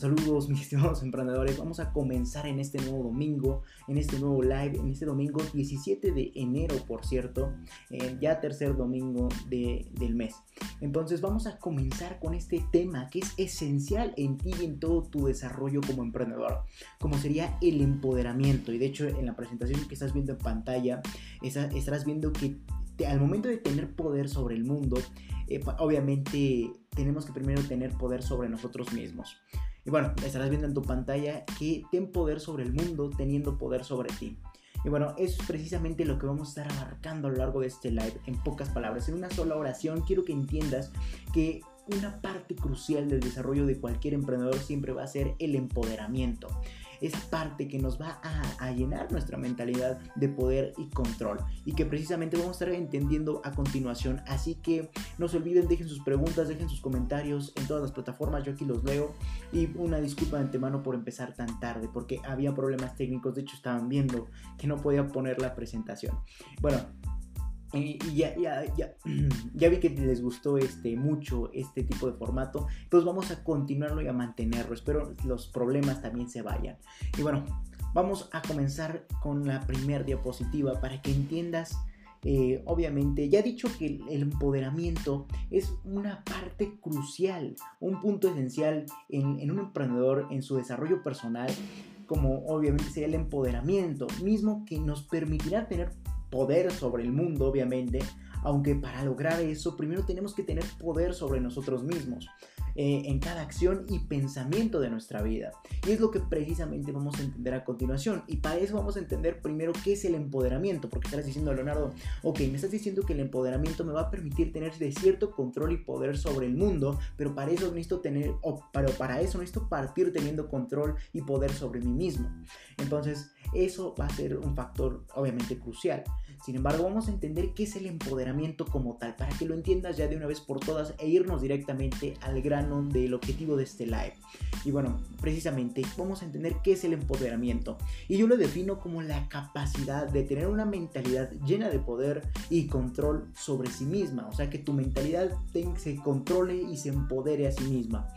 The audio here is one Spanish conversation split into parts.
Saludos mis estimados emprendedores, vamos a comenzar en este nuevo domingo, en este nuevo live, en este domingo 17 de enero, por cierto, eh, ya tercer domingo del mes. Entonces vamos a comenzar con este tema que es esencial en ti y en todo tu desarrollo como emprendedor, como sería el empoderamiento. Y de hecho en la presentación que estás viendo en pantalla, estarás viendo que al momento de tener poder sobre el mundo, eh, obviamente tenemos que primero tener poder sobre nosotros mismos. Y bueno, estarás viendo en tu pantalla que ten poder sobre el mundo teniendo poder sobre ti. Y bueno, eso es precisamente lo que vamos a estar abarcando a lo largo de este live en pocas palabras. En una sola oración quiero que entiendas que una parte crucial del desarrollo de cualquier emprendedor siempre va a ser el empoderamiento esa parte que nos va a, llenar nuestra mentalidad de poder y control y que precisamente vamos a estar entendiendo a continuación. Así que no se olviden, dejen sus preguntas, dejen sus comentarios en todas las plataformas, yo aquí los leo y una disculpa de antemano por empezar tan tarde porque había problemas técnicos, de hecho estaban viendo que no podía poner la presentación. Bueno, y, ya, ya, ya, vi que les gustó este, mucho este tipo de formato. Entonces vamos a continuarlo y a mantenerlo. Espero los problemas también se vayan. Y bueno, vamos a comenzar con la primera diapositiva para que entiendas. Eh, obviamente, ya he dicho que el empoderamiento es una parte crucial, un punto esencial en, en un emprendedor, en su desarrollo personal, como obviamente sería el empoderamiento, mismo que nos permitirá tener poder sobre el mundo, obviamente, aunque para lograr eso primero tenemos que tener poder sobre nosotros mismos. Eh, en cada acción y pensamiento de nuestra vida. Y es lo que precisamente vamos a entender a continuación. Y para eso vamos a entender primero qué es el empoderamiento, porque estás diciendo, Leonardo, ok, me estás diciendo que el empoderamiento me va a permitir tener cierto control y poder sobre el mundo, pero para eso necesito tener, o, pero para eso necesito partir teniendo control y poder sobre mí mismo. Entonces, eso va a ser un factor obviamente crucial. Sin embargo, vamos a entender qué es el empoderamiento como tal, para que lo entiendas ya de una vez por todas e irnos directamente al grano del objetivo de este live. Y bueno, precisamente vamos a entender qué es el empoderamiento. Y yo lo defino como la capacidad de tener una mentalidad llena de poder y control sobre sí misma. O sea, que tu mentalidad se controle y se empodere a sí misma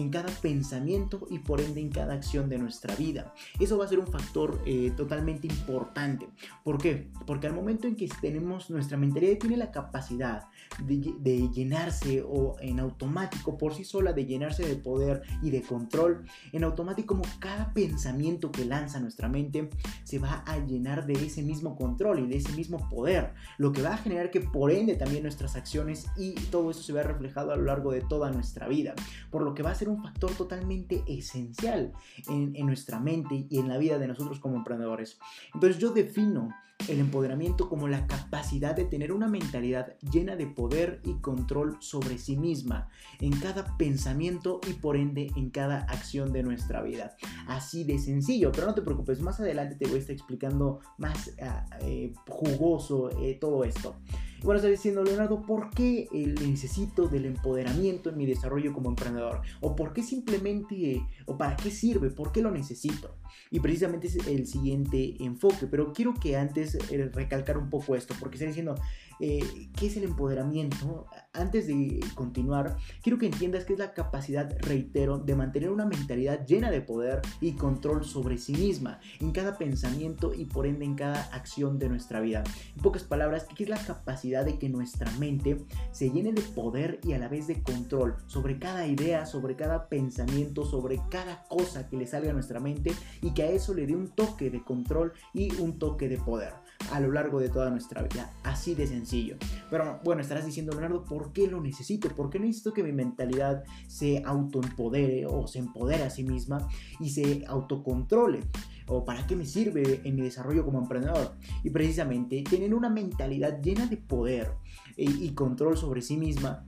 en cada pensamiento y por ende en cada acción de nuestra vida. Eso va a ser un factor eh, totalmente importante. ¿Por qué? Porque al momento en que tenemos nuestra mentalidad tiene la capacidad de, de llenarse o en automático por sí sola de llenarse de poder y de control, en automático como cada pensamiento que lanza nuestra mente se va a llenar de ese mismo control y de ese mismo poder, lo que va a generar que por ende también nuestras acciones y todo eso se vea reflejado a lo largo de toda nuestra vida, por lo que va a ser un factor totalmente esencial en, nuestra mente y en la vida de nosotros como emprendedores. Entonces yo defino el empoderamiento como la capacidad de tener una mentalidad llena de poder y control sobre sí misma en cada pensamiento y por ende en cada acción de nuestra vida. Así de sencillo, pero no te preocupes, más adelante te voy a estar explicando más ah, eh, jugoso eh, todo esto. Y bueno, está diciendo Leonardo, ¿por qué necesito del empoderamiento en mi desarrollo como emprendedor? ¿O por qué simplemente, o para qué sirve? ¿Por qué lo necesito? Y precisamente es el siguiente enfoque, pero quiero que antes eh, recalcar un poco esto, porque está diciendo, eh, ¿qué es el empoderamiento? Antes de continuar, quiero que entiendas que es la capacidad, reitero, de mantener una mentalidad llena de poder y control sobre sí misma, en cada pensamiento y por ende en cada acción de nuestra vida. En pocas palabras, ¿qué es la capacidad de que nuestra mente se llene de poder y a la vez de control sobre cada idea, sobre cada pensamiento, sobre cada cosa que le salga a nuestra mente y que a eso le dé un toque de control y un toque de poder a lo largo de toda nuestra vida. Así de sencillo. Pero bueno, estarás diciendo, Leonardo, ¿por qué lo necesito? ¿Por qué necesito que mi mentalidad se autoempodere o se empodere a sí misma y se autocontrole? ¿O para qué me sirve en mi desarrollo como emprendedor? Y precisamente tener una mentalidad llena de poder y control sobre sí misma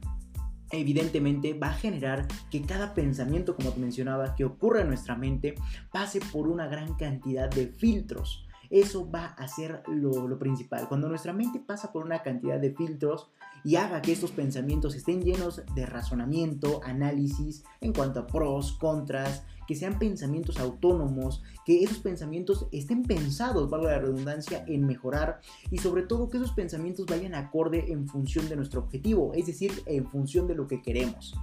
evidentemente va a generar que cada pensamiento, como te mencionaba, que ocurre en nuestra mente, pase por una gran cantidad de filtros. Eso va a ser lo, principal. Cuando nuestra mente pasa por una cantidad de filtros y haga que estos pensamientos estén llenos de razonamiento, análisis en cuanto a pros, contras, que sean pensamientos autónomos, que esos pensamientos estén pensados, valga la redundancia, en mejorar y sobre todo que esos pensamientos vayan acorde en función de nuestro objetivo, es decir, en función de lo que queremos.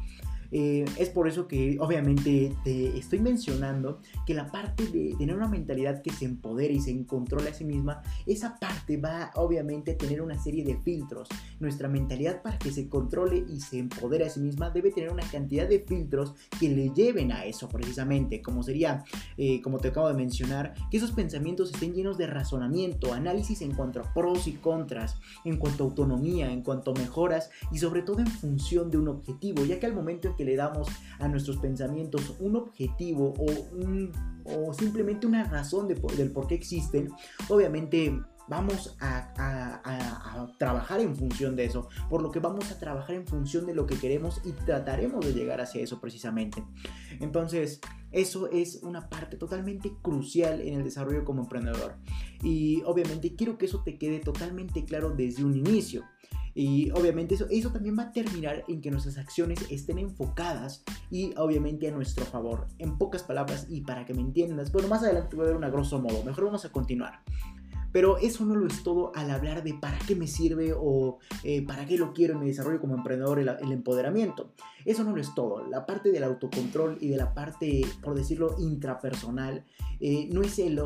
Eh, es por eso que obviamente te estoy mencionando que la parte de tener una mentalidad que se empodere y se controla a sí misma, esa parte va obviamente a tener una serie de filtros. Nuestra mentalidad para que se controle y se empodere a sí misma debe tener una cantidad de filtros que le lleven a eso precisamente, como sería, eh, como te acabo de mencionar, que esos pensamientos estén llenos de razonamiento, análisis en cuanto a pros y contras, en cuanto a autonomía, en cuanto a mejoras y sobre todo en función de un objetivo, ya que al momento en que le damos a nuestros pensamientos un objetivo o, o simplemente una razón de, del por qué existen, obviamente vamos a, trabajar en función de eso, por lo que vamos a trabajar en función de lo que queremos y trataremos de llegar hacia eso precisamente. Entonces, eso es una parte totalmente crucial en el desarrollo como emprendedor. Y obviamente quiero que eso te quede totalmente claro desde un inicio. Y obviamente eso, eso también va a terminar en que nuestras acciones estén enfocadas y obviamente a nuestro favor. En pocas palabras y para que me entiendas, bueno, más adelante voy a ver una grosso modo. Mejor vamos a continuar. Pero eso no lo es todo al hablar de para qué me sirve o eh, para qué lo quiero en mi desarrollo como emprendedor, el, empoderamiento. Eso no lo es todo. La parte del autocontrol y de la parte, por decirlo, intrapersonal, eh, no es el,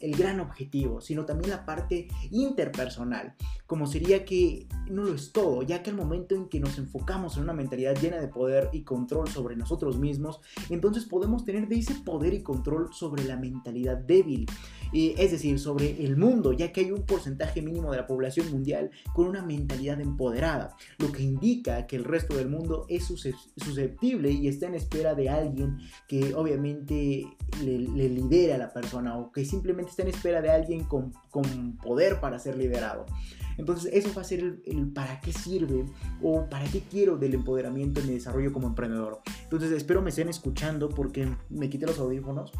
el, gran objetivo, sino también la parte interpersonal, como sería que no lo es todo, ya que al momento en que nos enfocamos en una mentalidad llena de poder y control sobre nosotros mismos, entonces podemos tener de ese poder y control sobre la mentalidad débil es decir, sobre el mundo, ya que hay un porcentaje mínimo de la población mundial con una mentalidad empoderada, lo que indica que el resto del mundo es susceptible y está en espera de alguien que obviamente le, lidere a la persona o que simplemente está en espera de alguien con, poder para ser liderado. Entonces eso va a ser el, el, para qué sirve o para qué quiero del empoderamiento en mi desarrollo como emprendedor. Entonces espero me estén escuchando porque me quité los audífonos.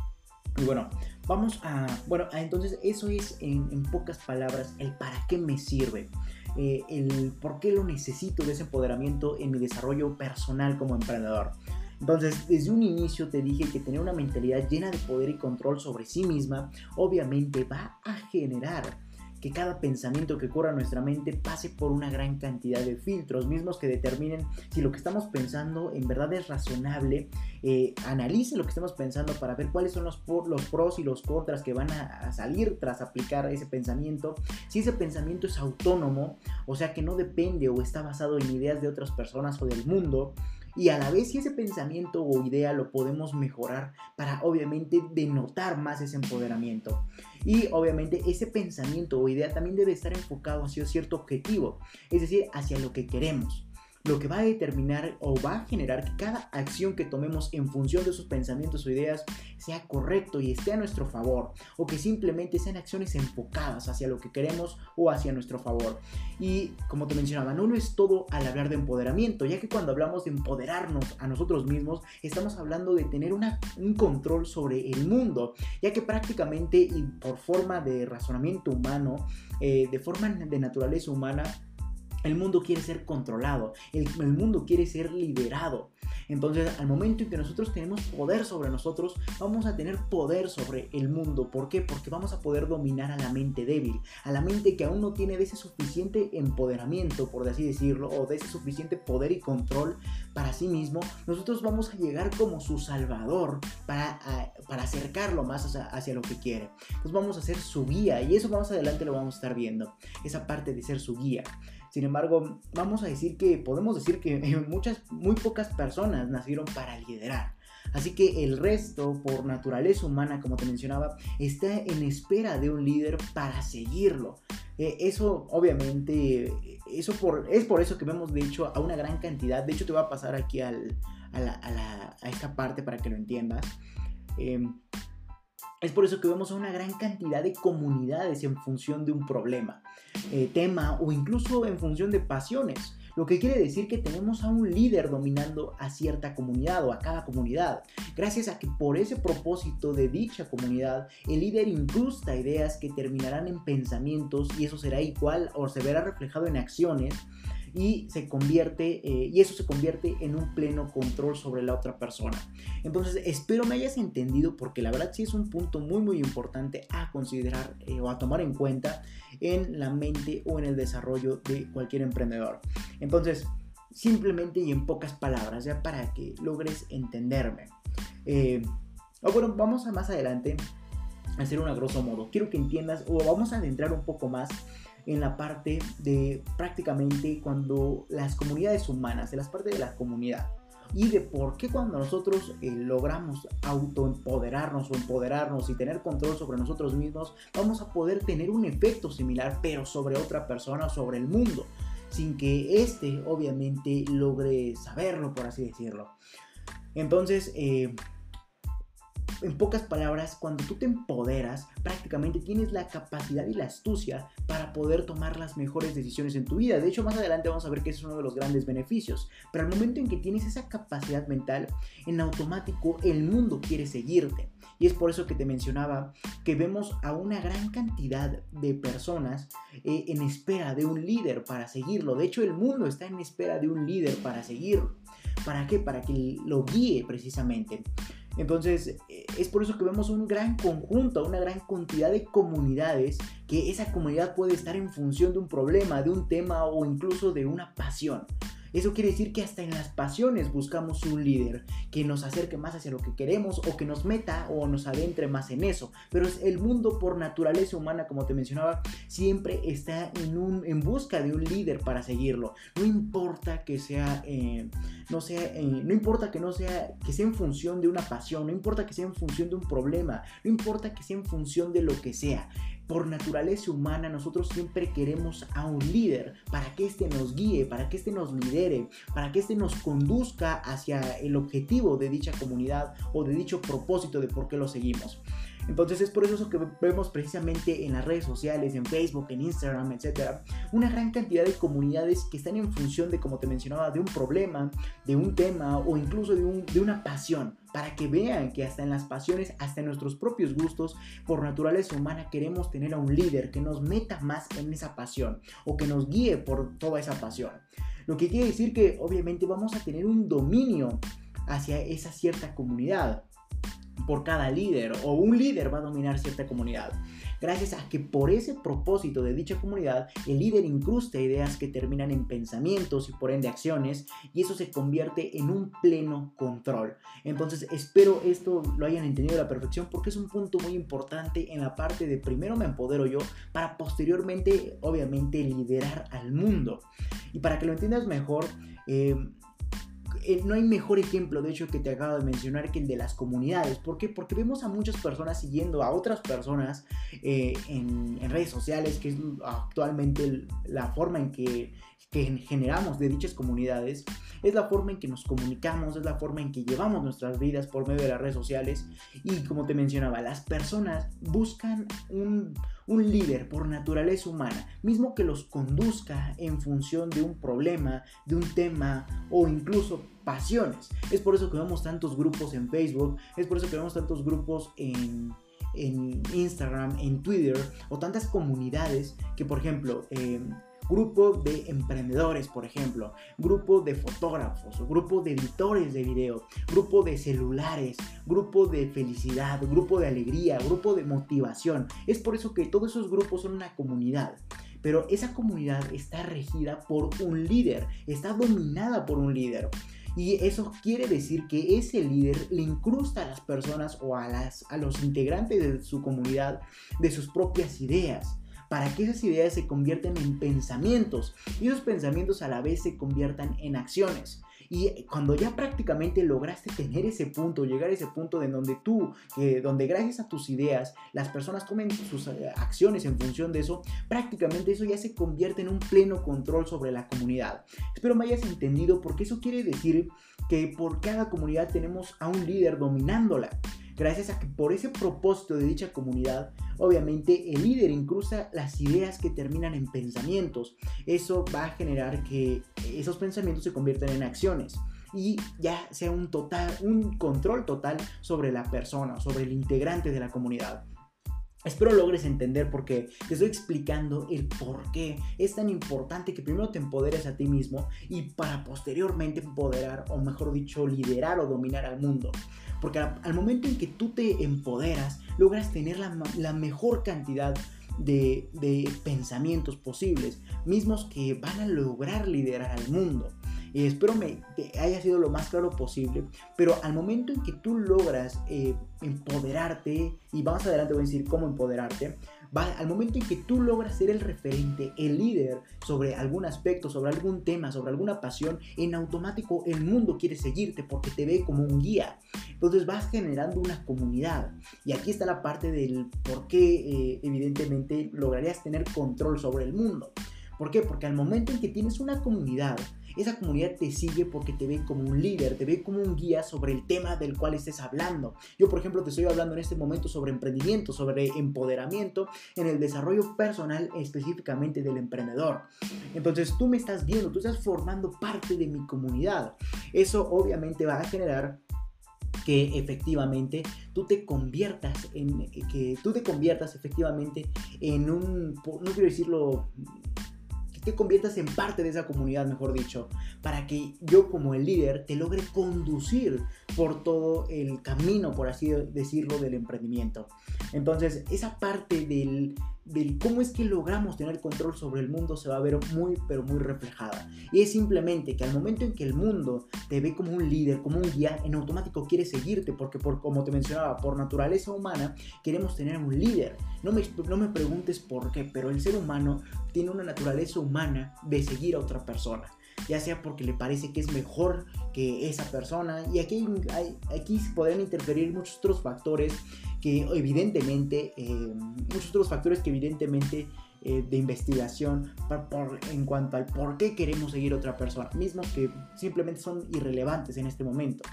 Y bueno, vamos a... Bueno, entonces eso es en, pocas palabras el para qué me sirve. Eh, el por qué lo necesito de ese empoderamiento en mi desarrollo personal como emprendedor. Entonces, desde un inicio te dije que tener una mentalidad llena de poder y control sobre sí misma, obviamente va a generar que cada pensamiento que ocurra en nuestra mente pase por una gran cantidad de filtros, mismos que determinen si lo que estamos pensando en verdad es razonable. Eh, analice lo que estamos pensando para ver cuáles son los, los pros y los contras que van a, salir tras aplicar ese pensamiento. Si ese pensamiento es autónomo, o sea que no depende o está basado en ideas de otras personas o del mundo y a la vez si ese pensamiento o idea lo podemos mejorar para obviamente denotar más ese empoderamiento. Y obviamente ese pensamiento o idea también debe estar enfocado hacia cierto objetivo, es decir, hacia lo que queremos lo que va a determinar o va a generar que cada acción que tomemos en función de sus pensamientos o ideas sea correcto y esté a nuestro favor o que simplemente sean acciones enfocadas hacia lo que queremos o hacia nuestro favor. Y como te mencionaba, no lo es todo al hablar de empoderamiento, ya que cuando hablamos de empoderarnos a nosotros mismos, estamos hablando de tener un control sobre el mundo, ya que prácticamente y por forma de razonamiento humano, eh, de forma de naturaleza humana, el mundo quiere ser controlado, el, mundo quiere ser liberado. Entonces, al momento en que nosotros tenemos poder sobre nosotros, vamos a tener poder sobre el mundo. ¿Por qué? Porque vamos a poder dominar a la mente débil, a la mente que aún no tiene de ese suficiente empoderamiento, por así decirlo, o de ese suficiente poder y control para sí mismo. Nosotros vamos a llegar como su salvador para, para acercarlo más hacia, hacia lo que quiere. Entonces vamos a ser su guía y eso más adelante lo vamos a estar viendo, esa parte de ser su guía. Sin embargo, vamos a decir que podemos decir que muchas, muy pocas personas nacieron para liderar. Así que el resto, por naturaleza humana, como te mencionaba, está en espera de un líder para seguirlo. Eh, eso, obviamente, eso por, es por eso que vemos, de hecho, a una gran cantidad. De hecho, te voy a pasar aquí al, a, esta parte para que lo entiendas. Em, es por eso que vemos una gran cantidad de comunidades en función de un problema, eh, tema o incluso en función de pasiones. Lo que quiere decir que tenemos a un líder dominando a cierta comunidad o a cada comunidad. Gracias a que por ese propósito de dicha comunidad, el líder incrusta ideas que terminarán en pensamientos y eso será igual o se verá reflejado en acciones y se convierte eh, y eso se convierte en un pleno control sobre la otra persona. Entonces espero me hayas entendido porque la verdad sí es un punto muy muy importante a considerar eh, o a tomar en cuenta en la mente o en el desarrollo de cualquier emprendedor. Entonces simplemente y en pocas palabras, ya para que logres entenderme. Eh, bueno, vamos a más adelante hacer un a grosso modo. Quiero que entiendas, o vamos a adentrar un poco más en la parte de prácticamente cuando las comunidades humanas, de las partes de la comunidad, y de por qué cuando nosotros eh, logramos autoempoderarnos o empoderarnos y tener control sobre nosotros mismos, vamos a poder tener un efecto similar, pero sobre otra persona o sobre el mundo, sin que éste obviamente logre saberlo, por así decirlo. Entonces, eh, en pocas palabras, cuando tú te empoderas, prácticamente tienes la capacidad y la astucia para poder tomar las mejores decisiones en tu vida. De hecho, más adelante vamos a ver que ese es uno de los grandes beneficios. Pero al momento en que tienes esa capacidad mental, en automático el mundo quiere seguirte. Y es por eso que te mencionaba que vemos a una gran cantidad de personas eh, en espera de un líder para seguirlo. De hecho, el mundo está en espera de un líder para seguirlo. ¿Para qué? Para que lo guíe precisamente. Entonces, eh, es por eso que vemos un gran conjunto, una gran cantidad de comunidades, que esa comunidad puede estar en función de un problema, de un tema o incluso de una pasión. Eso quiere decir que hasta en las pasiones buscamos un líder que nos acerque más hacia lo que queremos o que nos meta o nos adentre más en eso. Pero el mundo por naturaleza humana, como te mencionaba, siempre está en busca de un líder para seguirlo. No importa que sea, eh, no sea, eh, no importa que no sea, que sea en función de una pasión, no importa que sea en función de un problema, no importa que sea en función de lo que sea por naturaleza humana nosotros siempre queremos a un líder para que éste nos guíe, para que éste nos lidere, para que éste nos conduzca hacia el objetivo de dicha comunidad o de dicho propósito de por qué lo seguimos. Entonces es por eso que vemos precisamente en las redes sociales, en Facebook, en Instagram, etcétera, una gran cantidad de comunidades que están en función de, como te mencionaba, de un problema, de un tema o incluso de, de una pasión para que vean que hasta en las pasiones, hasta en nuestros propios gustos, por naturaleza humana queremos tener a un líder que nos meta más en esa pasión o que nos guíe por toda esa pasión. Lo que quiere decir que obviamente vamos a tener un dominio hacia esa cierta comunidad por cada líder o un líder va a dominar cierta comunidad. Gracias a que por ese propósito de dicha comunidad, el líder incrusta ideas que terminan en pensamientos y por ende acciones y eso se convierte en un pleno control. Entonces espero esto lo hayan entendido a la perfección porque es un punto muy importante en la parte de primero me empodero yo para posteriormente obviamente liderar al mundo. Y para que lo entiendas mejor, eh, no hay mejor ejemplo, de hecho, que te acabo de mencionar que el de las comunidades. ¿Por qué? Porque vemos a muchas personas siguiendo a otras personas eh, en, redes sociales, que es actualmente la forma en que, que generamos de dichas comunidades. Es la forma en que nos comunicamos, es la forma en que llevamos nuestras vidas por medio de las redes sociales. Y como te mencionaba, las personas buscan un líder por naturaleza humana, mismo que los conduzca en función de un problema, de un tema o incluso pasiones. Es por eso que vemos tantos grupos en Facebook, es por eso que vemos tantos grupos en, Instagram, en Twitter o tantas comunidades que por ejemplo... Eh, grupo de emprendedores, por ejemplo, grupo de fotógrafos, grupo de editores de video, grupo de celulares, grupo de felicidad, grupo de alegría, grupo de motivación. Es por eso que todos esos grupos son una comunidad. Pero esa comunidad está regida por un líder, está dominada por un líder. Y eso quiere decir que ese líder le incrusta a las personas o a, las, a los integrantes de su comunidad de sus propias ideas para que esas ideas se conviertan en pensamientos y esos pensamientos a la vez se conviertan en acciones. Y cuando ya prácticamente lograste tener ese punto, llegar a ese punto en donde tú, donde gracias a tus ideas, las personas tomen sus eh, acciones en función de eso, prácticamente eso ya se convierte en un pleno control sobre la comunidad. Espero me hayas entendido porque eso quiere decir que por cada comunidad tenemos a un líder dominándola gracias a que por ese propósito de dicha comunidad, obviamente el líder incrusta las ideas que terminan en pensamientos. Eso va a generar que esos pensamientos se conviertan en acciones y ya sea un total un control total sobre la persona, sobre el integrante de la comunidad. Espero logres entender porque te estoy explicando el por qué es tan importante que primero te empoderes a ti mismo y para posteriormente empoderar o mejor dicho liderar o dominar al mundo. Porque al momento en que tú te empoderas, logras tener la, mejor cantidad de, de, pensamientos posibles, mismos que van a lograr liderar al mundo. Y espero me, que haya sido lo más claro posible, pero al momento en que tú logras eh, empoderarte, y vamos adelante voy a decir cómo empoderarte, al momento en que tú logras ser el referente, el líder sobre algún aspecto, sobre algún tema, sobre alguna pasión, en automático el mundo quiere seguirte porque te ve como un guía. Entonces vas generando una comunidad. Y aquí está la parte del por qué eh, evidentemente lograrías tener control sobre el mundo. ¿Por qué? Porque al momento en que tienes una comunidad, esa comunidad te sigue porque te ve como un líder, te ve como un guía sobre el tema del cual estés hablando. Yo, por ejemplo, te estoy hablando en este momento sobre emprendimiento, sobre empoderamiento en el desarrollo personal específicamente del emprendedor. Entonces tú me estás viendo, tú estás formando parte de mi comunidad. Eso obviamente va a generar que efectivamente tú te conviertas en que tú te conviertas efectivamente en un no quiero decirlo te conviertas en parte de esa comunidad, mejor dicho, para que yo como el líder te logre conducir por todo el camino, por así decirlo, del emprendimiento. Entonces, esa parte del, del cómo es que logramos tener control sobre el mundo se va a ver muy, pero muy reflejada. Y es simplemente que al momento en que el mundo te ve como un líder, como un guía, en automático quiere seguirte, porque por, como te mencionaba, por naturaleza humana, queremos tener un líder. No me, no me preguntes por qué, pero el ser humano tiene una naturaleza humana de seguir a otra persona ya sea porque le parece que es mejor que esa persona. Y aquí, aquí interferir muchos otros factores que evidentemente, eh, muchos otros factores que evidentemente eh, de investigación por, en cuanto al por qué queremos seguir a otra persona, mismos que simplemente son irrelevantes en este momento.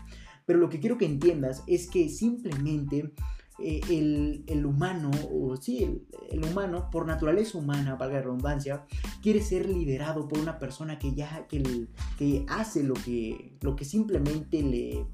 Pero lo que quiero que entiendas es que simplemente eh, el, el, humano, o sí, el, el, humano, por naturaleza humana, valga la redundancia, quiere ser liderado por una persona que ya, que, que hace lo que, lo que simplemente le,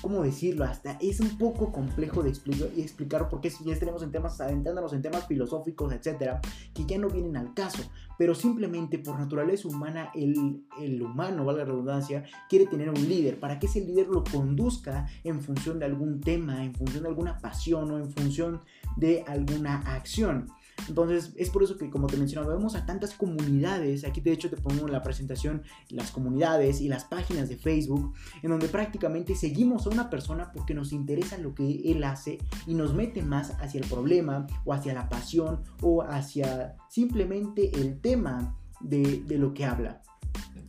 ¿cómo decirlo? Hasta es un poco complejo de explicar porque ya tenemos en temas, adentrándonos en temas filosóficos, etcétera, que ya no vienen al caso, pero simplemente por naturaleza humana, el, el humano, valga la redundancia, quiere tener un líder para que ese líder lo conduzca en función de algún tema, en función de alguna pasión o en función de alguna acción. Entonces, es por eso que, como te mencionaba, vemos a tantas comunidades. Aquí, de hecho, te pongo en la presentación las comunidades y las páginas de Facebook, en donde prácticamente seguimos a una persona porque nos interesa lo que él hace y nos mete más hacia el problema o hacia la pasión o hacia simplemente el tema de, de lo que habla.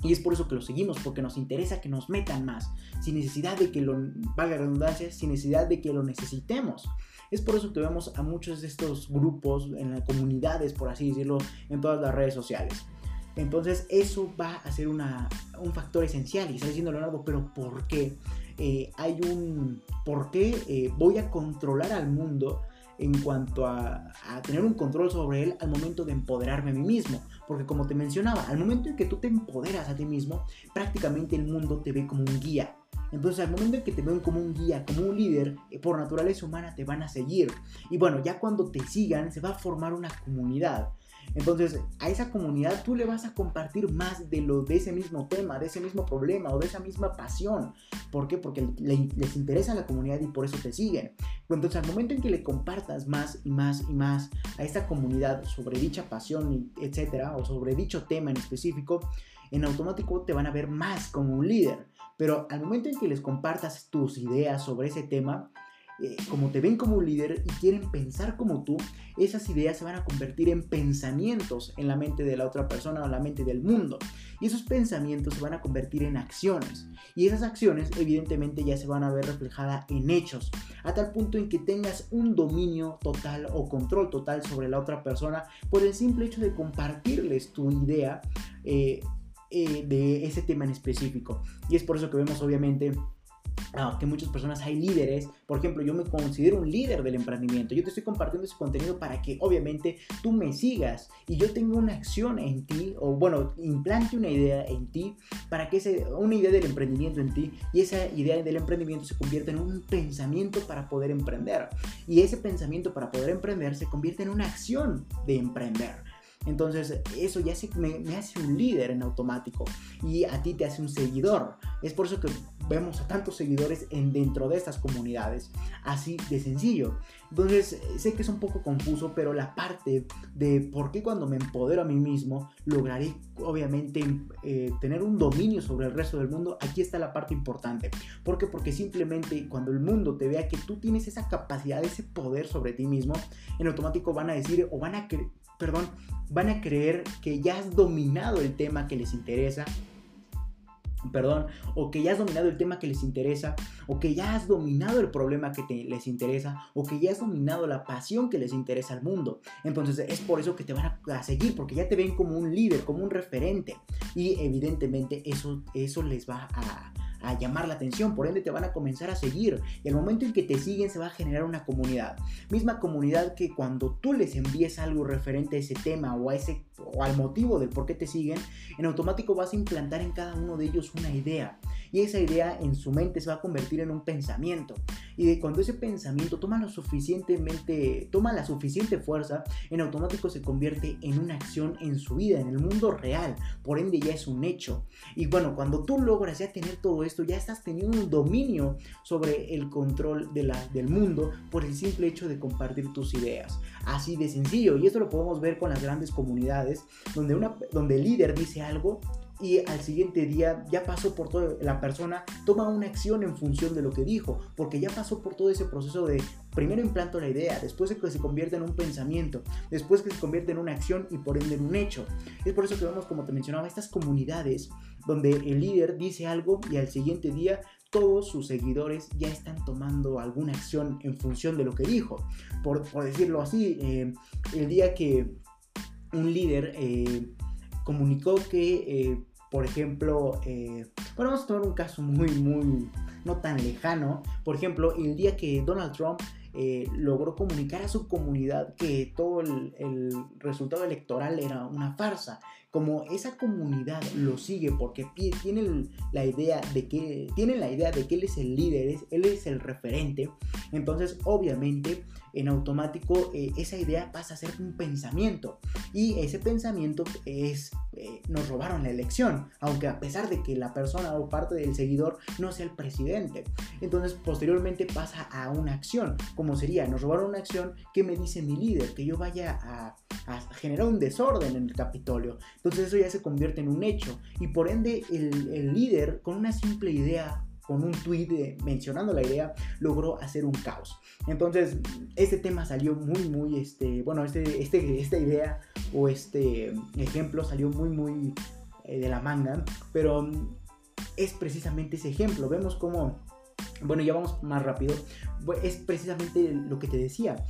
Y es por eso que lo seguimos, porque nos interesa que nos metan más, sin necesidad de que lo, valga redundancia, sin necesidad de que lo necesitemos. Es por eso que vemos a muchos de estos grupos en las comunidades, por así decirlo, en todas las redes sociales. Entonces eso va a ser una, un factor esencial. Y está diciendo Leonardo, pero ¿por qué? Eh, hay un... ¿Por qué eh, voy a controlar al mundo en cuanto a, a, tener un control sobre él al momento de empoderarme a mí mismo? Porque como te mencionaba, al momento en que tú te empoderas a ti mismo, prácticamente el mundo te ve como un guía. Entonces, al momento en que te ven como un guía, como un líder, eh, por naturaleza humana te van a seguir. Y bueno, ya cuando te sigan, se va a formar una comunidad. Entonces, a esa comunidad tú le vas a compartir más de lo de ese mismo tema, de ese mismo problema o de esa misma pasión. ¿Por qué? Porque les interesa la comunidad y por eso te siguen. Entonces, al momento en que le compartas más y más y más a esta comunidad sobre dicha pasión, etcétera, o sobre dicho tema en específico, en automático te van a ver más como un líder. Pero al momento en que les compartas tus ideas sobre ese tema, eh, como te ven como un líder y quieren pensar como tú, esas ideas se van a convertir en pensamientos en la mente de la otra persona o la mente del mundo. Y esos pensamientos se van a convertir en acciones. Y esas acciones evidentemente ya se van a ver reflejadas en hechos. A tal punto en que tengas un dominio total o control total sobre la otra persona por el simple hecho de compartirles tu idea. Eh, eh, de ese tema en específico. Y es por eso que vemos obviamente ah, que muchas personas hay líderes. Por ejemplo, yo me considero un líder del emprendimiento. Yo te estoy compartiendo ese contenido para que obviamente tú me sigas y yo tenga una acción en ti o bueno, implante una idea en ti para que ese, una idea del emprendimiento en ti y esa idea del emprendimiento se convierta en un pensamiento para poder emprender. Y ese pensamiento para poder emprender se convierte en una acción de emprender. Entonces, eso ya me, hace un líder en automático y a ti te hace un seguidor. Es por eso que vemos a tantos seguidores en, dentro de estas comunidades. Así de sencillo. Entonces, sé que es un poco confuso, pero la parte de por qué cuando me empodero a mí mismo lograré, obviamente, eh, tener un dominio sobre el resto del mundo, aquí está la parte importante. ¿Por qué? Porque simplemente cuando el mundo te vea que tú tienes esa capacidad, ese poder sobre ti mismo, en automático van a decir o van a, perdón, van a creer que ya has dominado el tema que les interesa perdón, o que ya has dominado el tema que les interesa, o que ya has dominado el problema que les interesa, o que ya has dominado la pasión que les interesa al mundo. Entonces es por eso que te van a, seguir, porque ya te ven como un líder, como un referente. Y evidentemente eso, eso les va a, a llamar la atención, por ende te van a comenzar a seguir. Y al momento en que te siguen se va a generar una comunidad, misma comunidad que cuando tú les envíes algo referente a ese tema o a ese o al motivo del por qué te siguen, en automático vas a implantar en cada uno de ellos una idea. Y esa idea en su mente se va a convertir en un pensamiento y de cuando ese pensamiento toma lo suficientemente toma la suficiente fuerza, en automático se convierte en una acción en su vida, en el mundo real, por ende ya es un hecho. Y bueno, cuando tú logras ya tener todo esto, ya estás teniendo un dominio sobre el control de la, del mundo por el simple hecho de compartir tus ideas. Así de sencillo. Y esto lo podemos ver con las grandes comunidades, donde, una, donde el líder dice algo y al siguiente día ya pasó por todo, la persona toma una acción en función de lo que dijo, porque ya pasó por todo ese proceso de primero implanto la idea, después de que se convierte en un pensamiento, después que se convierte en una acción y por ende en un hecho. Es por eso que vemos, como te mencionaba, estas comunidades donde el líder dice algo y al siguiente día todos sus seguidores ya están tomando alguna acción en función de lo que dijo. Por, decirlo así, eh, el día que un líder eh, comunicó que eh, por ejemplo, eh, bueno, vamos a tomar un caso muy, muy, no tan lejano. Por ejemplo, el día que Donald Trump eh, logró comunicar a su comunidad que todo el, resultado electoral era una farsa. Como esa comunidad lo sigue porque tiene la idea de que, tienen la idea de que él es el líder, él es el referente, entonces obviamente en automático eh, esa idea pasa a ser un pensamiento. Y ese pensamiento es eh, nos robaron la elección aunque a pesar de que la persona o parte del seguidor no sea el presidente. Entonces posteriormente pasa a una acción como sería nos robaron una acción que me dice mi líder que yo vaya a, generar un desorden en el Capitolio entonces eso ya se convierte en un hecho y por ende el, el líder con una simple idea con un tweet mencionando la idea, logró hacer un caos. Entonces, este tema salió muy, muy, este, bueno, este, este, esta idea o este ejemplo salió muy, muy eh, de la manga, pero es precisamente ese ejemplo. Vemos cómo, bueno, ya vamos más rápido, es precisamente lo que te decía.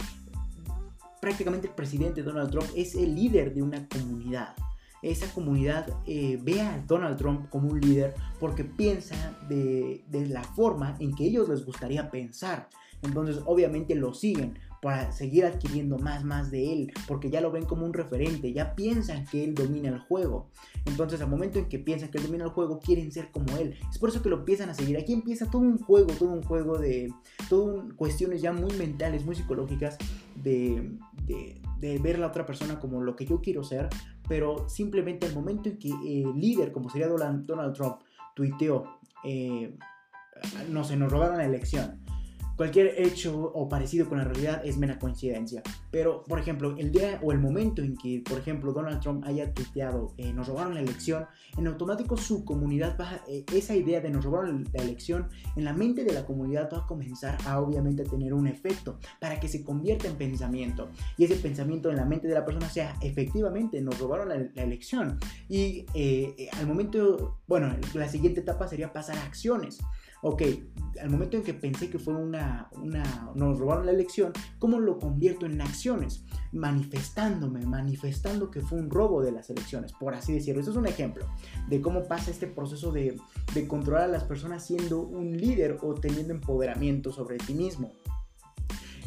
Prácticamente el presidente Donald Trump es el líder de una comunidad esa comunidad eh, ve a Donald Trump como un líder porque piensa de, de, la forma en que ellos les gustaría pensar. Entonces obviamente lo siguen para seguir adquiriendo más, más de él, porque ya lo ven como un referente, ya piensan que él domina el juego. Entonces al momento en que piensan que él domina el juego, quieren ser como él. Es por eso que lo empiezan a seguir. Aquí empieza todo un juego, todo un juego de, todo cuestiones ya muy mentales, muy psicológicas de, de, de ver a la otra persona como lo que yo quiero ser, pero simplemente al momento en que el líder, como sería Donald Trump, tuiteó, eh, no se nos robaron la elección Cualquier hecho o parecido con la realidad es mera coincidencia. Pero, por ejemplo, el día o el momento en que, por ejemplo, Donald Trump haya tuiteado eh, nos robaron la elección, en automático su comunidad va, eh, esa idea de nos robaron la elección, en la mente de la comunidad va a comenzar a obviamente tener un efecto para que se convierta en pensamiento. Y ese pensamiento en la mente de la persona sea efectivamente nos robaron la, elección. Y eh, al momento, bueno, la siguiente etapa sería pasar a acciones ok, al momento en que pensé que fue una, una, nos robaron la elección, ¿cómo lo convierto en acciones? Manifestándome, manifestando que fue un robo de las elecciones, por así decirlo. Eso es un ejemplo de cómo pasa este proceso de, de controlar a las personas siendo un líder o teniendo empoderamiento sobre ti mismo.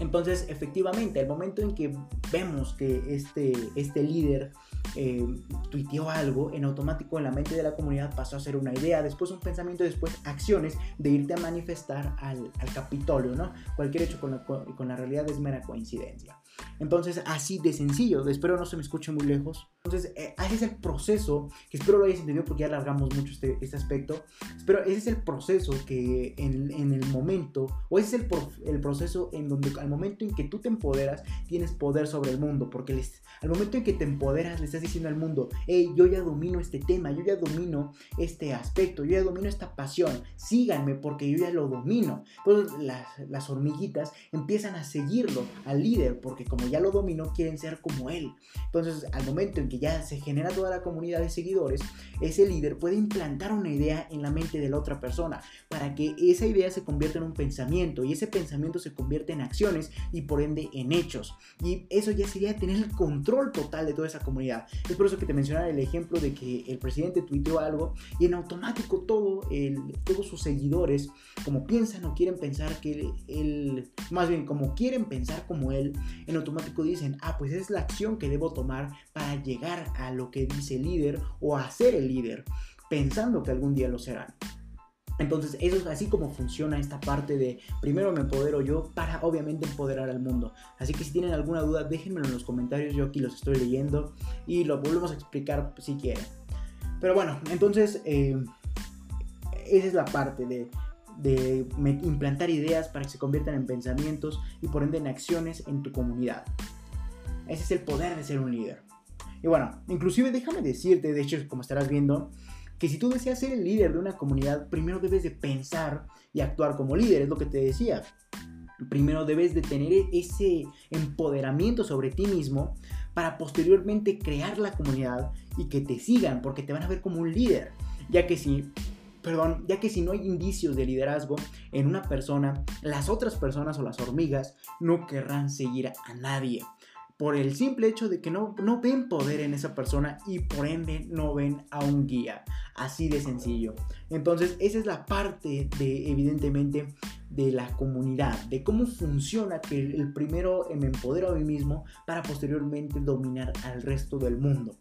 Entonces, efectivamente, al momento en que vemos que este, este líder eh, tuiteó algo, en automático en la mente de la comunidad pasó a ser una idea, después un pensamiento, después acciones de irte a manifestar al, Capitolio, ¿no? Cualquier hecho con la, con la realidad es mera coincidencia. Entonces, así de sencillo, espero no se me escuche muy lejos. Entonces, eh, ese es el proceso, que espero lo hayas entendido porque ya alargamos mucho este, este aspecto, pero ese es el proceso que en, en el momento, o ese es el, el, proceso en donde al momento en que tú te empoderas, tienes poder sobre el mundo, porque les, al momento en que te empoderas, le estás diciendo al mundo, hey, yo ya domino este tema, yo ya domino este aspecto, yo ya domino esta pasión, síganme porque yo ya lo domino. Entonces las, las hormiguitas empiezan a seguirlo al líder, porque como ya lo dominó, quieren ser como él. Entonces, al momento en que ya se genera toda la comunidad de seguidores, ese líder puede implantar una idea en la mente de la otra persona para que esa idea se convierta en un pensamiento y ese pensamiento se convierte en acciones y por ende en hechos. Y eso ya sería tener el control total de toda esa comunidad. Es por eso que te mencionaba el ejemplo de que el presidente tuiteó algo y en automático todo el, todos sus seguidores, como piensan o quieren pensar que él, más bien como quieren pensar como él, en automático dicen, ah, pues es la acción que debo tomar para llegar a lo que dice el líder o a ser el líder, pensando que algún día lo serán. Entonces, eso es así como funciona esta parte de primero me empodero yo para obviamente empoderar al mundo. Así que si tienen alguna duda, déjenmelo en los comentarios, yo aquí los estoy leyendo y lo volvemos a explicar si quieren. Pero bueno, entonces, eh, esa es la parte de, de implantar ideas para que se conviertan en pensamientos y por ende en acciones en tu comunidad. Ese es el poder de ser un líder. Y bueno, inclusive déjame decirte, de hecho, como estarás viendo, que si tú deseas ser el líder de una comunidad, primero debes de pensar y actuar como líder, es lo que te decía. Primero debes de tener ese empoderamiento sobre ti mismo para posteriormente crear la comunidad y que te sigan porque te van a ver como un líder. Ya que si, perdón, ya que si no hay indicios de liderazgo en una persona, las otras personas o las hormigas no querrán seguir a nadie por el simple hecho de que no, no ven poder en esa persona y por ende no ven a un guía. Así de sencillo. Entonces, esa es la parte de, evidentemente, de la comunidad, de cómo funciona que el primero me empodero a mí mismo para posteriormente dominar al resto del mundo.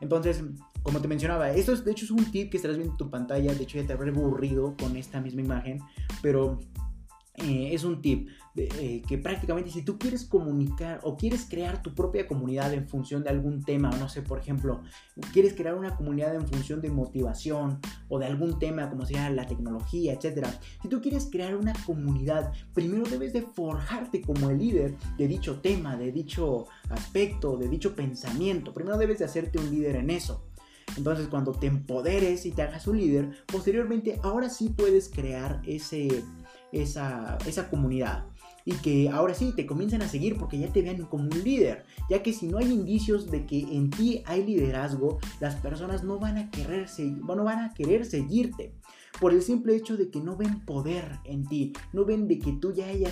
Entonces, como te mencionaba, esto es, de hecho es un tip que estarás viendo en tu pantalla, de hecho ya te habré aburrido con esta misma imagen, pero eh, es un tip eh, que prácticamente si tú quieres comunicar o quieres crear tu propia comunidad en función de algún tema, no sé, por ejemplo, quieres crear una comunidad en función de motivación o de algún tema como sea la tecnología, etc. Si tú quieres crear una comunidad, primero debes de forjarte como el líder de dicho tema, de dicho aspecto, de dicho pensamiento. Primero debes de hacerte un líder en eso. Entonces cuando te empoderes y te hagas un líder, posteriormente ahora sí puedes crear ese esa, esa comunidad. Y que ahora sí te comiencen a seguir porque ya te vean como un líder, ya que si no hay indicios de que en ti hay liderazgo, las personas no van a querer, no van a querer seguirte. Por el simple hecho de que no ven poder en ti, no ven de que tú ya, ya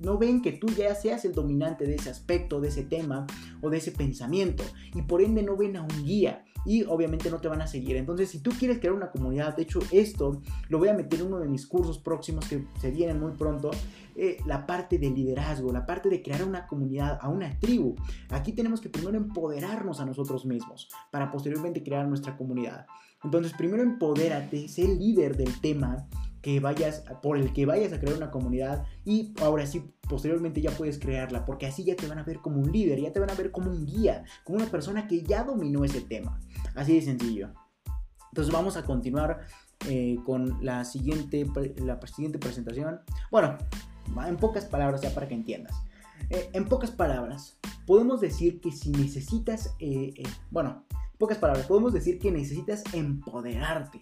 no ven que tú ya seas el dominante de ese aspecto, de ese tema o de ese pensamiento. Y por ende no ven a un guía y obviamente no te van a seguir. Entonces, si tú quieres crear una comunidad, de hecho esto lo voy a meter en uno de mis cursos próximos que se vienen muy pronto, eh, la parte de liderazgo, la parte de crear una comunidad, a una tribu. Aquí tenemos que primero empoderarnos a nosotros mismos para posteriormente crear nuestra comunidad. Entonces, primero empodérate, sé líder del tema que vayas por el que vayas a crear una comunidad y ahora sí posteriormente ya puedes crearla porque así ya te van a ver como un líder, ya te van a ver como un guía, como una persona que ya dominó ese tema. Así de sencillo. Entonces vamos a continuar eh, con la siguiente, la siguiente presentación. Bueno, en pocas palabras ya para que entiendas. Eh, en pocas palabras, podemos decir que si necesitas, eh, bueno, pocas palabras, podemos decir que necesitas empoderarte.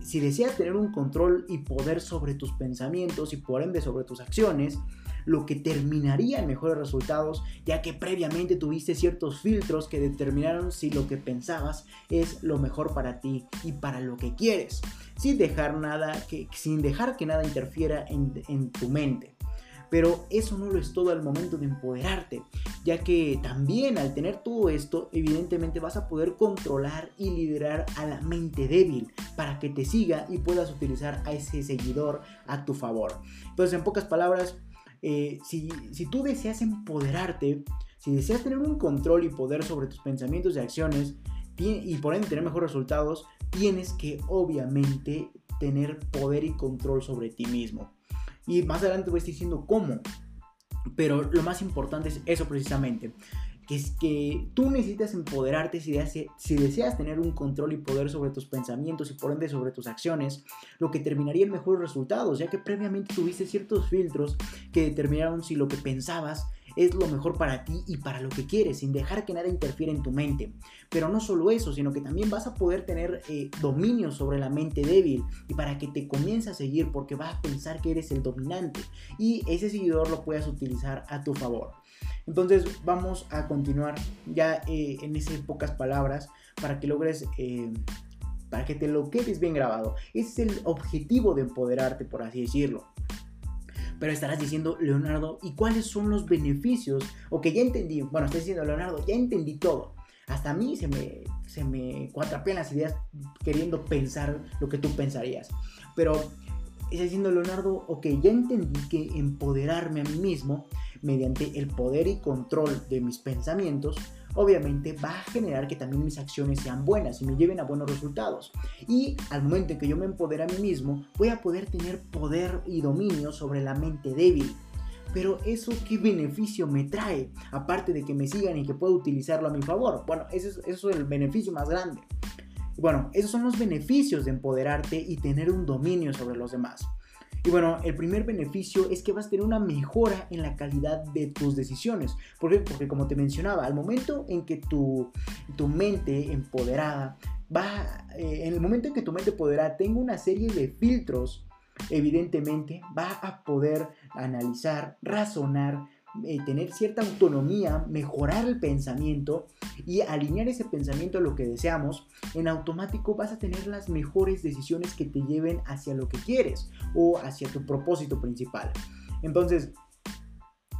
Si, deseas tener un control y poder sobre tus pensamientos y por ende sobre tus acciones, lo que terminaría en mejores resultados, ya que previamente tuviste ciertos filtros que determinaron si lo que pensabas es lo mejor para ti y para lo que quieres, sin dejar nada que, sin dejar que nada interfiera en tu mente. Pero eso no lo es todo al momento de empoderarte, ya que también al tener todo esto, evidentemente vas a poder controlar y liderar a la mente débil para que te siga y puedas utilizar a ese seguidor a tu favor. Entonces, en pocas palabras, eh, si, si tú deseas empoderarte, si deseas tener un control y poder sobre tus pensamientos y acciones, y por ende tener mejores resultados, tienes que obviamente tener poder y control sobre ti mismo. Y más adelante voy a estar diciendo cómo. Pero lo más importante es eso precisamente. que es que tú necesitas empoderarte si deseas, si deseas tener un control y poder sobre tus pensamientos y por ende sobre tus acciones, lo que terminaría en mejores resultados, ya que previamente tuviste ciertos filtros que determinaron si lo que pensabas es lo mejor para ti y para lo que quieres, sin dejar que nada interfiera en tu mente. Pero no solo eso, sino que también vas a poder tener eh, dominio sobre la mente débil y para que te comience a seguir porque vas a pensar que eres el dominante y ese seguidor lo puedas utilizar a tu favor. Entonces vamos a continuar ya eh, en esas pocas palabras para que logres... Eh, para que te lo quedes bien grabado. Ese es el objetivo de empoderarte, por así decirlo. Pero estarás diciendo, Leonardo, ¿y cuáles son los beneficios? O que ya entendí, bueno, estás diciendo, Leonardo, ya entendí todo. Hasta a mí se me, se me cuatrapean las ideas queriendo pensar lo que tú pensarías. Pero estás diciendo, Leonardo, ok, ya entendí que empoderarme a mí mismo mediante el poder y control de mis pensamientos obviamente va a generar que también mis acciones sean buenas y me lleven a buenos resultados. Y al momento en que yo me empodere a mí mismo, voy a poder tener poder y dominio sobre la mente débil. Pero eso qué beneficio me trae, aparte de que me sigan y que pueda utilizarlo a mi favor. Bueno, eso es, eso es el beneficio más grande. Bueno, esos son los beneficios de empoderarte y tener un dominio sobre los demás. Y bueno, el primer beneficio es que vas a tener una mejora en la calidad de tus decisiones. ¿Por qué? Porque como te mencionaba, al momento en que tu, tu mente empoderada va, eh, en el momento en que tu mente empoderada tenga una serie de filtros, evidentemente va a poder analizar, razonar, eh, tener cierta autonomía, mejorar el pensamiento y alinear ese pensamiento a lo que deseamos, en automático vas a tener las mejores decisiones que te lleven hacia lo que quieres o hacia tu propósito principal. Entonces,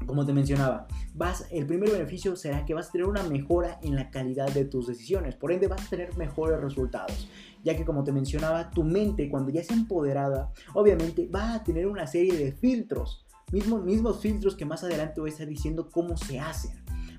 como te mencionaba, vas, el primer beneficio será que vas a tener una mejora en la calidad de tus decisiones, por ende vas a tener mejores resultados, ya que como te mencionaba, tu mente cuando ya es empoderada, obviamente va a tener una serie de filtros mismos, mismos filtros que más adelante voy a estar diciendo cómo se hacen.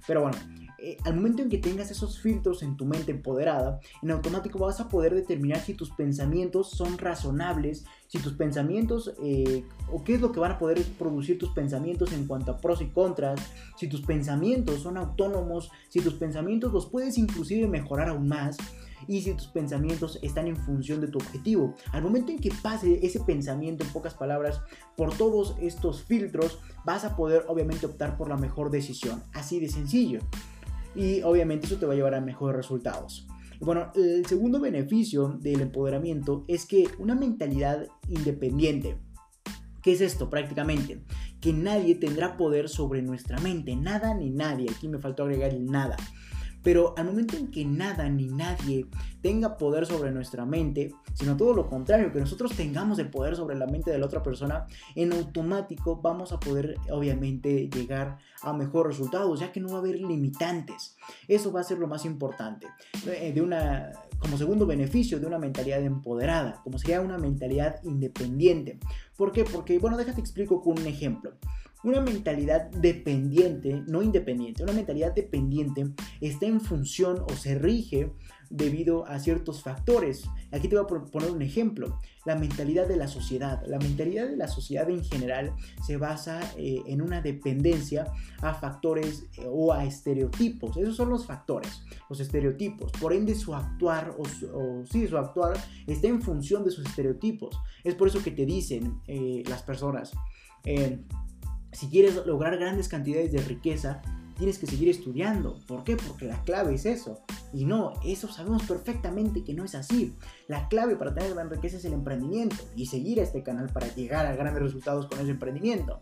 Pero bueno, eh, al momento en que tengas esos filtros en tu mente empoderada, en automático vas a poder determinar si tus pensamientos son razonables, si tus pensamientos, eh, o qué es lo que van a poder producir tus pensamientos en cuanto a pros y contras, si tus pensamientos son autónomos, si tus pensamientos los puedes inclusive mejorar aún más y si tus pensamientos están en función de tu objetivo. Al momento en que pase ese pensamiento, en pocas palabras, por todos estos filtros, vas a poder obviamente optar por la mejor decisión. Así de sencillo. Y obviamente eso te va a llevar a mejores resultados. Bueno, el segundo beneficio del empoderamiento es que una mentalidad independiente, ¿Qué es esto prácticamente? Que nadie tendrá poder sobre nuestra mente, nada ni nadie. Aquí me faltó agregar el nada. Pero al momento en que nada ni nadie tenga poder sobre nuestra mente, sino todo lo contrario, que nosotros tengamos el poder sobre la mente de la otra persona, en automático vamos a poder obviamente llegar a mejores resultados, ya que no va a haber limitantes. Eso va a ser lo más importante. Eh, de una, como segundo beneficio de una mentalidad empoderada, como sería una mentalidad independiente. ¿Por qué? Porque, bueno, déjate explico con un ejemplo. Una mentalidad dependiente, no independiente, una mentalidad dependiente está en función o se rige debido a ciertos factores. Aquí te voy a poner un ejemplo. La mentalidad de la sociedad. La mentalidad de la sociedad en general se basa eh, en una dependencia a factores eh, o a estereotipos. Esos son los factores, los estereotipos. Por ende, su actuar o, sí, su actuar está en función de sus estereotipos. Es por eso que te dicen eh, las personas si quieres lograr grandes cantidades de riqueza, tienes que seguir estudiando. ¿Por qué? Porque la clave es eso. Y no, eso sabemos perfectamente que no es así. La clave para tener gran riqueza es el emprendimiento y seguir a este canal para llegar a grandes resultados con ese emprendimiento.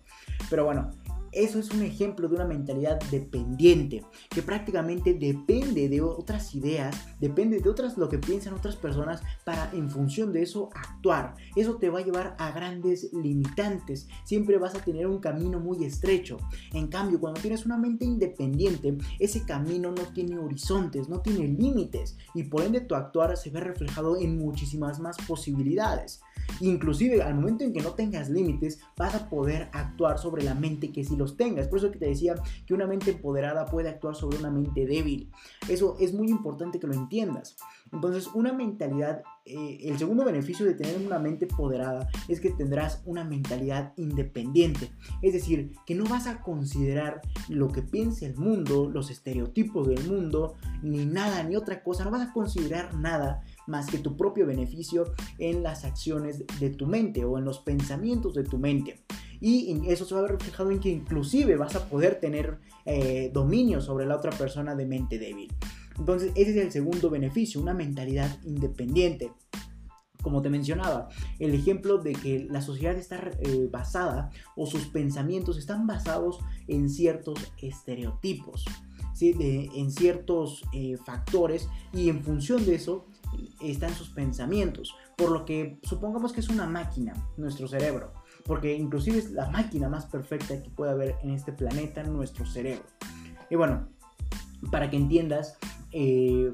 Pero bueno, eso es un ejemplo de una mentalidad dependiente, que prácticamente depende de otras ideas, depende de otras lo que piensan otras personas para en función de eso actuar. Eso te va a llevar a grandes limitantes. Siempre vas a tener un camino muy estrecho. En cambio, cuando tienes una mente independiente, ese camino no tiene horizontes, no tiene límites y por ende tu actuar se ve reflejado en muchísimas más posibilidades. Inclusive al momento en que no tengas límites, vas a poder actuar sobre la mente que sí los tengas. Por eso que te decía que una mente empoderada puede actuar sobre una mente débil. Eso es muy importante que lo entiendas. Entonces, una mentalidad, eh, el segundo beneficio de tener una mente empoderada es que tendrás una mentalidad independiente. Es decir, que no vas a considerar lo que piense el mundo, los estereotipos del mundo, ni nada, ni otra cosa. No vas a considerar nada más que tu propio beneficio en las acciones de tu mente o en los pensamientos de tu mente. Y eso se va a ver reflejado en que inclusive vas a poder tener eh, dominio sobre la otra persona de mente débil. Entonces ese es el segundo beneficio, una mentalidad independiente. Como te mencionaba, el ejemplo de que la sociedad está eh, basada o sus pensamientos están basados en ciertos estereotipos, ¿sí? en ciertos eh, factores y en función de eso están sus pensamientos. Por lo que supongamos que es una máquina, nuestro cerebro, porque inclusive es la máquina más perfecta que puede haber en este planeta, nuestro cerebro. Y bueno, para que entiendas, eh,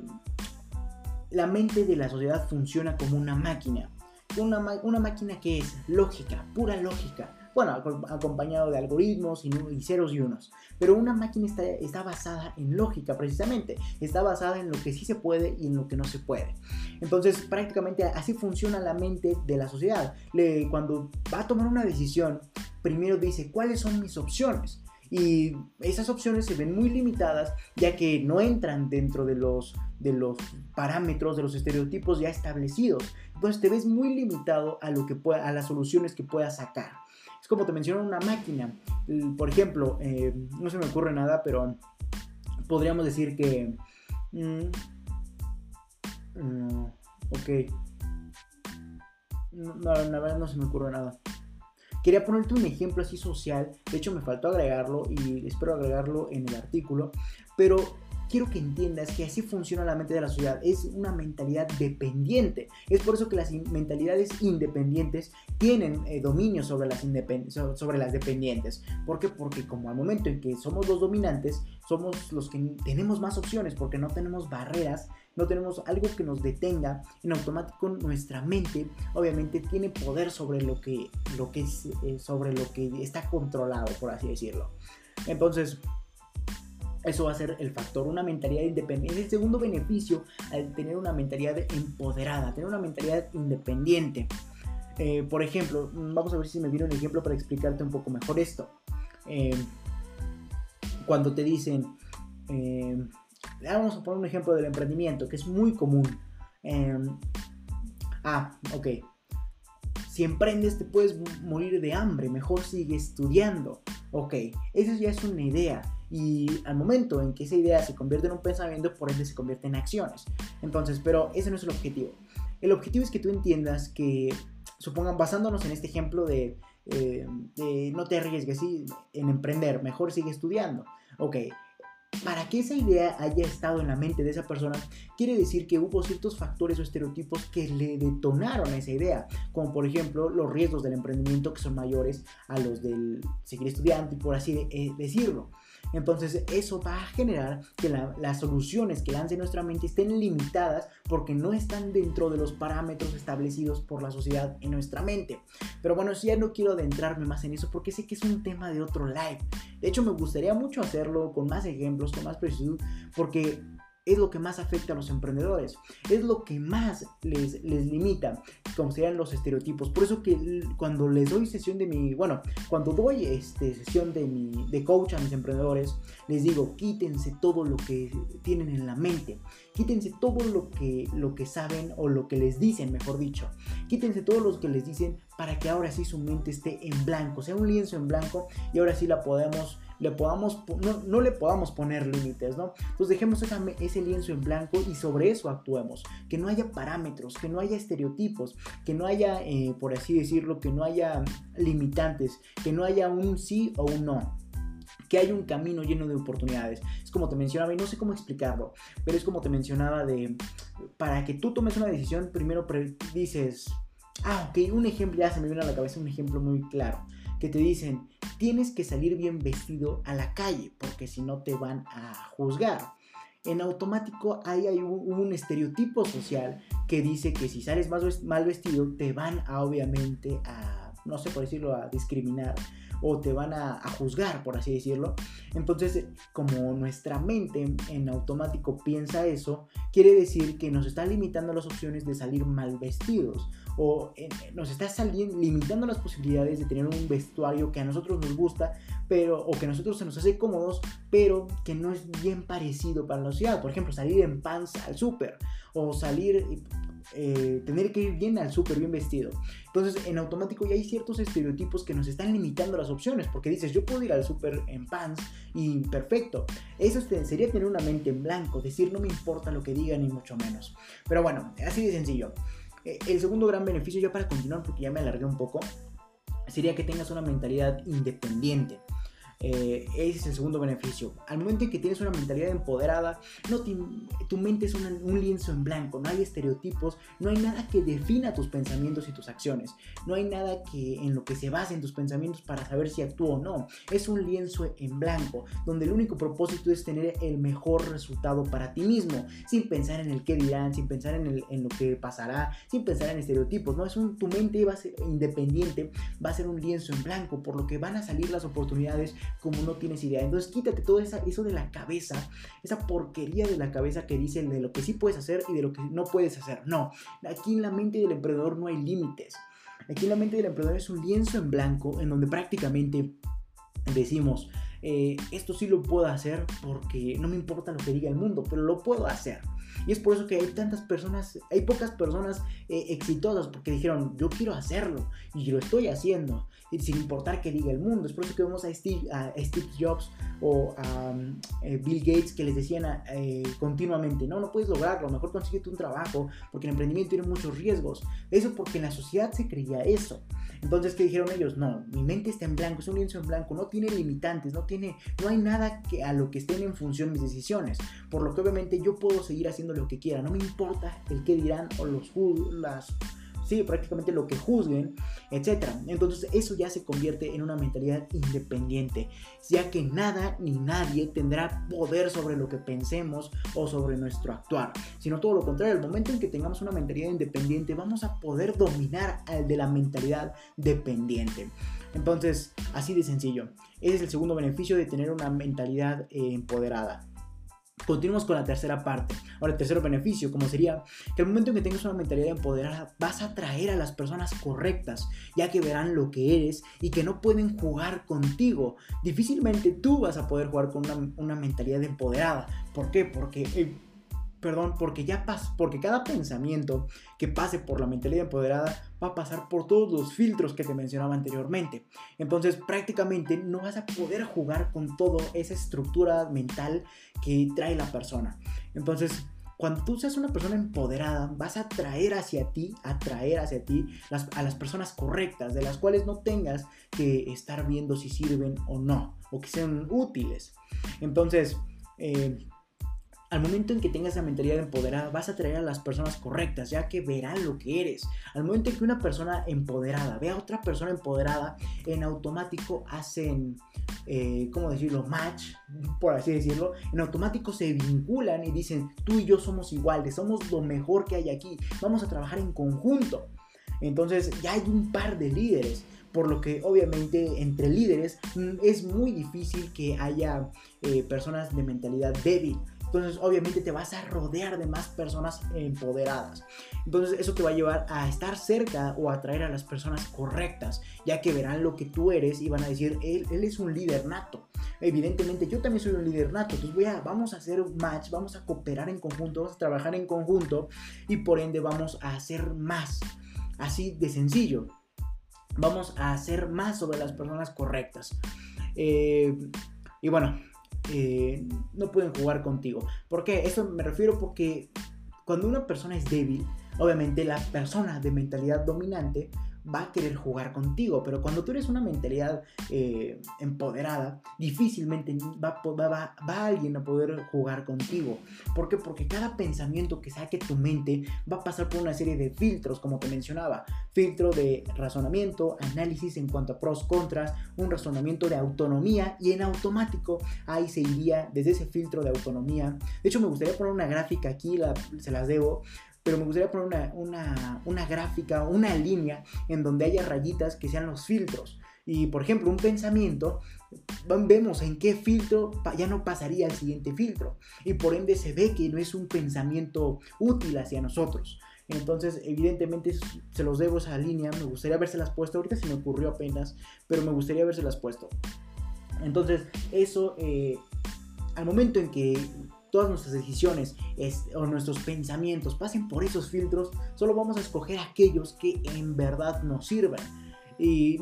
la mente de la sociedad funciona como una máquina. Una, una máquina que es lógica, pura lógica bueno, acompañado de algoritmos y, ceros y unos. Pero una máquina está, está, basada en lógica, precisamente. Está basada en lo que sí se puede y en lo que no se puede. Entonces, prácticamente así funciona la mente de la sociedad. Le, cuando va a tomar una decisión, primero dice, ¿cuáles son mis opciones? y esas opciones se ven muy limitadas ya que no entran dentro de los, de los parámetros, de los estereotipos ya establecidos. Entonces te ves muy limitado a, lo que a las soluciones que puedas sacar. Es como te menciono una máquina. Por ejemplo, eh, no se me ocurre nada, pero podríamos decir que... Mm, mm, ok. No, la verdad no se me ocurre nada. Quería ponerte un ejemplo así social, de hecho me faltó agregarlo y espero agregarlo en el artículo, pero quiero que entiendas que así funciona la mente de la sociedad. Es una mentalidad dependiente. Es por eso que las mentalidades independientes tienen eh, dominio sobre las, dependientes. ¿Por qué? Porque como al momento en que somos los dominantes, somos los que tenemos más opciones porque no tenemos barreras, no tenemos algo que nos detenga. En automático nuestra mente obviamente tiene poder sobre lo que, lo que eh, sobre lo que está controlado, por así decirlo. Entonces, eso va a ser el factor, una mentalidad independiente. El segundo beneficio al tener una mentalidad empoderada, tener una mentalidad independiente. Eh, por ejemplo, vamos a ver si me viene un ejemplo para explicarte un poco mejor esto. Eh, cuando te dicen, eh, vamos a poner un ejemplo del emprendimiento, que es muy común. ah, ok. Si emprendes te puedes morir de hambre, mejor sigue estudiando. Ok, eso ya es una idea y al momento en que esa idea se convierte en un pensamiento, por ende se convierte en acciones. Entonces, pero ese no es el objetivo. El objetivo es que tú entiendas que, supongan, basándonos en este ejemplo de, eh, no te arriesgues en emprender, mejor sigue estudiando. Ok, para que esa idea haya estado en la mente de esa persona, quiere decir que hubo ciertos factores o estereotipos que le detonaron esa idea, como por ejemplo los riesgos del emprendimiento que son mayores a los del seguir estudiando y por así eh, decirlo. Entonces eso va a generar que las soluciones que lance nuestra mente estén limitadas porque no están dentro de los parámetros establecidos por la sociedad en nuestra mente. Pero bueno, ya no quiero adentrarme más en eso porque sé que es un tema de otro live. De hecho, me gustaría mucho hacerlo con más ejemplos, con más precisión, porque es lo que más afecta a los emprendedores, es lo que más les, les limita, como serían los estereotipos. Por eso que cuando les doy sesión de mi, bueno, cuando doy este, sesión de, mi, de coach a mis emprendedores, les digo, quítense todo lo que tienen en la mente, quítense todo lo que, lo que saben o lo que les dicen, mejor dicho, quítense todo lo que les dicen para que ahora sí su mente esté en blanco, sea un lienzo en blanco y ahora sí la podemos le podamos, no, le podamos poner límites, ¿no? Entonces dejemos ese lienzo en blanco y sobre eso actuemos. Que no haya parámetros, que no haya estereotipos, que no haya, eh, por así decirlo, que no haya limitantes, que no haya un sí o un no que hay un camino lleno de oportunidades. Es como te mencionaba, y no sé cómo explicarlo, pero es como te mencionaba de, para que tú tomes una decisión, primero dices, ah, ok, un ejemplo, ya se me viene a la cabeza un ejemplo muy claro que te dicen, tienes que salir bien vestido a la calle, porque si no te van a juzgar. En automático hay, hay un, estereotipo social que dice que si sales mal vestido te van a obviamente a, no sé por decirlo, a discriminar o te van a, juzgar, por así decirlo. Entonces, como nuestra mente en automático piensa eso, quiere decir que nos está limitando las opciones de salir mal vestidos o eh, nos está saliendo, limitando las posibilidades de tener un vestuario que a nosotros nos gusta, pero o que a nosotros se nos hace cómodos, pero que no es bien parecido para la sociedad. Por ejemplo, salir en pants al súper o salir eh, tener que ir bien al súper, bien vestido. Entonces, en automático ya hay ciertos estereotipos que nos están limitando las opciones, porque dices, yo puedo ir al súper en pants y perfecto. Eso sería tener una mente en blanco, decir, no me importa lo que digan ni mucho menos. Pero bueno, así de sencillo. Eh, el segundo gran beneficio, ya para continuar, porque ya me alargué un poco, sería que tengas una mentalidad independiente. Eh, ese es el segundo beneficio. Al momento en que tienes una mentalidad empoderada, no tu mente es un lienzo en blanco, no hay estereotipos, no hay nada que defina tus pensamientos y tus acciones, no hay nada que en lo que se base en tus pensamientos para saber si actúo o no. Es un lienzo en blanco, donde el único propósito es tener el mejor resultado para ti mismo, sin pensar en el qué dirán, sin pensar en, lo que pasará, sin pensar en estereotipos. No es tu mente va a ser independiente, va a ser un lienzo en blanco, por lo que van a salir las oportunidades como no tienes idea. Entonces quítate todo eso de la cabeza, esa porquería de la cabeza que dicen de lo que sí puedes hacer y de lo que no puedes hacer. No, aquí en la mente del emprendedor no hay límites. Aquí en la mente del emprendedor es un lienzo en blanco en donde prácticamente decimos, eh, esto sí lo puedo hacer porque no me importa lo que diga el mundo, pero lo puedo hacer. Y es por eso que hay tantas personas, hay pocas personas eh, exitosas porque dijeron, yo quiero hacerlo y lo estoy haciendo, sin importar qué diga el mundo. Es por eso que vemos a Steve, Jobs o a eh, Bill Gates que les decían eh, continuamente, no, no puedes lograrlo, mejor consíguete un trabajo porque el emprendimiento tiene muchos riesgos. Eso porque en la sociedad se creía eso. Entonces, ¿qué dijeron ellos? No, mi mente está en blanco, es un lienzo en blanco, no tiene limitantes, no tiene, no hay nada que a lo que estén en función mis decisiones. Por lo que obviamente yo puedo seguir haciendo lo que quiera, no me importa el qué dirán o los las sí, prácticamente lo que juzguen, etc. Entonces eso ya se convierte en una mentalidad independiente, ya que nada ni nadie tendrá poder sobre lo que pensemos o sobre nuestro actuar, sino todo lo contrario, el momento en que tengamos una mentalidad independiente vamos a poder dominar al de la mentalidad dependiente. Entonces, así de sencillo. Ese es el segundo beneficio de tener una mentalidad eh, empoderada. Continuamos con la tercera parte. Ahora, el tercer beneficio, como sería que al momento en que tengas una mentalidad empoderada, vas a atraer a las personas correctas, ya que verán lo que eres y que no pueden jugar contigo. Difícilmente tú vas a poder jugar con una, mentalidad empoderada. ¿Por qué? Porque eh, perdón, porque ya pasa, porque cada pensamiento que pase por la mentalidad empoderada va a pasar por todos los filtros que te mencionaba anteriormente. Entonces, prácticamente no vas a poder jugar con toda esa estructura mental que trae la persona. Entonces, cuando tú seas una persona empoderada, vas a traer hacia ti, atraer hacia ti a las personas correctas, de las cuales no tengas que estar viendo si sirven o no, o que sean útiles. Entonces, eh, al momento en que tengas esa mentalidad empoderada, vas a atraer a las personas correctas, ya que verán lo que eres. Al momento en que una persona empoderada ve a otra persona empoderada, en automático hacen, eh, ¿cómo decirlo?, match, por así decirlo. En automático se vinculan y dicen, tú y yo somos iguales, somos lo mejor que hay aquí, vamos a trabajar en conjunto. Entonces ya hay un par de líderes por lo que obviamente entre líderes mm, es muy difícil que haya eh, personas de mentalidad débil. Entonces, obviamente te vas a rodear de más personas empoderadas. Entonces, eso te va a llevar a estar cerca o a atraer a las personas correctas, ya que verán lo que tú eres y van a decir, él, es un líder nato. Evidentemente, yo también soy un líder nato. Entonces, voy a, vamos a hacer un match, vamos a cooperar en conjunto, vamos a trabajar en conjunto y por ende vamos a hacer más. Así de sencillo. Vamos a hacer más sobre las personas correctas. Eh, y bueno, eh, no pueden jugar contigo. ¿Por qué? Eso me refiero porque cuando una persona es débil, obviamente la persona de mentalidad dominante va a querer jugar contigo, pero cuando tú eres una mentalidad eh, empoderada, difícilmente va, va, alguien a poder jugar contigo. ¿Por qué? Porque cada pensamiento que saque tu mente va a pasar por una serie de filtros, como te mencionaba. Filtro de razonamiento, análisis en cuanto a pros, contras, un razonamiento de autonomía y en automático ahí se iría desde ese filtro de autonomía. De hecho, me gustaría poner una gráfica aquí, se las debo, pero me gustaría poner una, una, una gráfica, una línea en donde haya rayitas que sean los filtros. Y por ejemplo, un pensamiento, vemos en qué filtro ya no pasaría al siguiente filtro. Y por ende se ve que no es un pensamiento útil hacia nosotros. Entonces, evidentemente, se los debo esa línea. Me gustaría las puesto. Ahorita se me ocurrió apenas, pero me gustaría las puesto. Entonces, eso, eh, al momento en que todas nuestras decisiones o nuestros pensamientos pasen por esos filtros, solo vamos a escoger aquellos que en verdad nos sirvan. Y,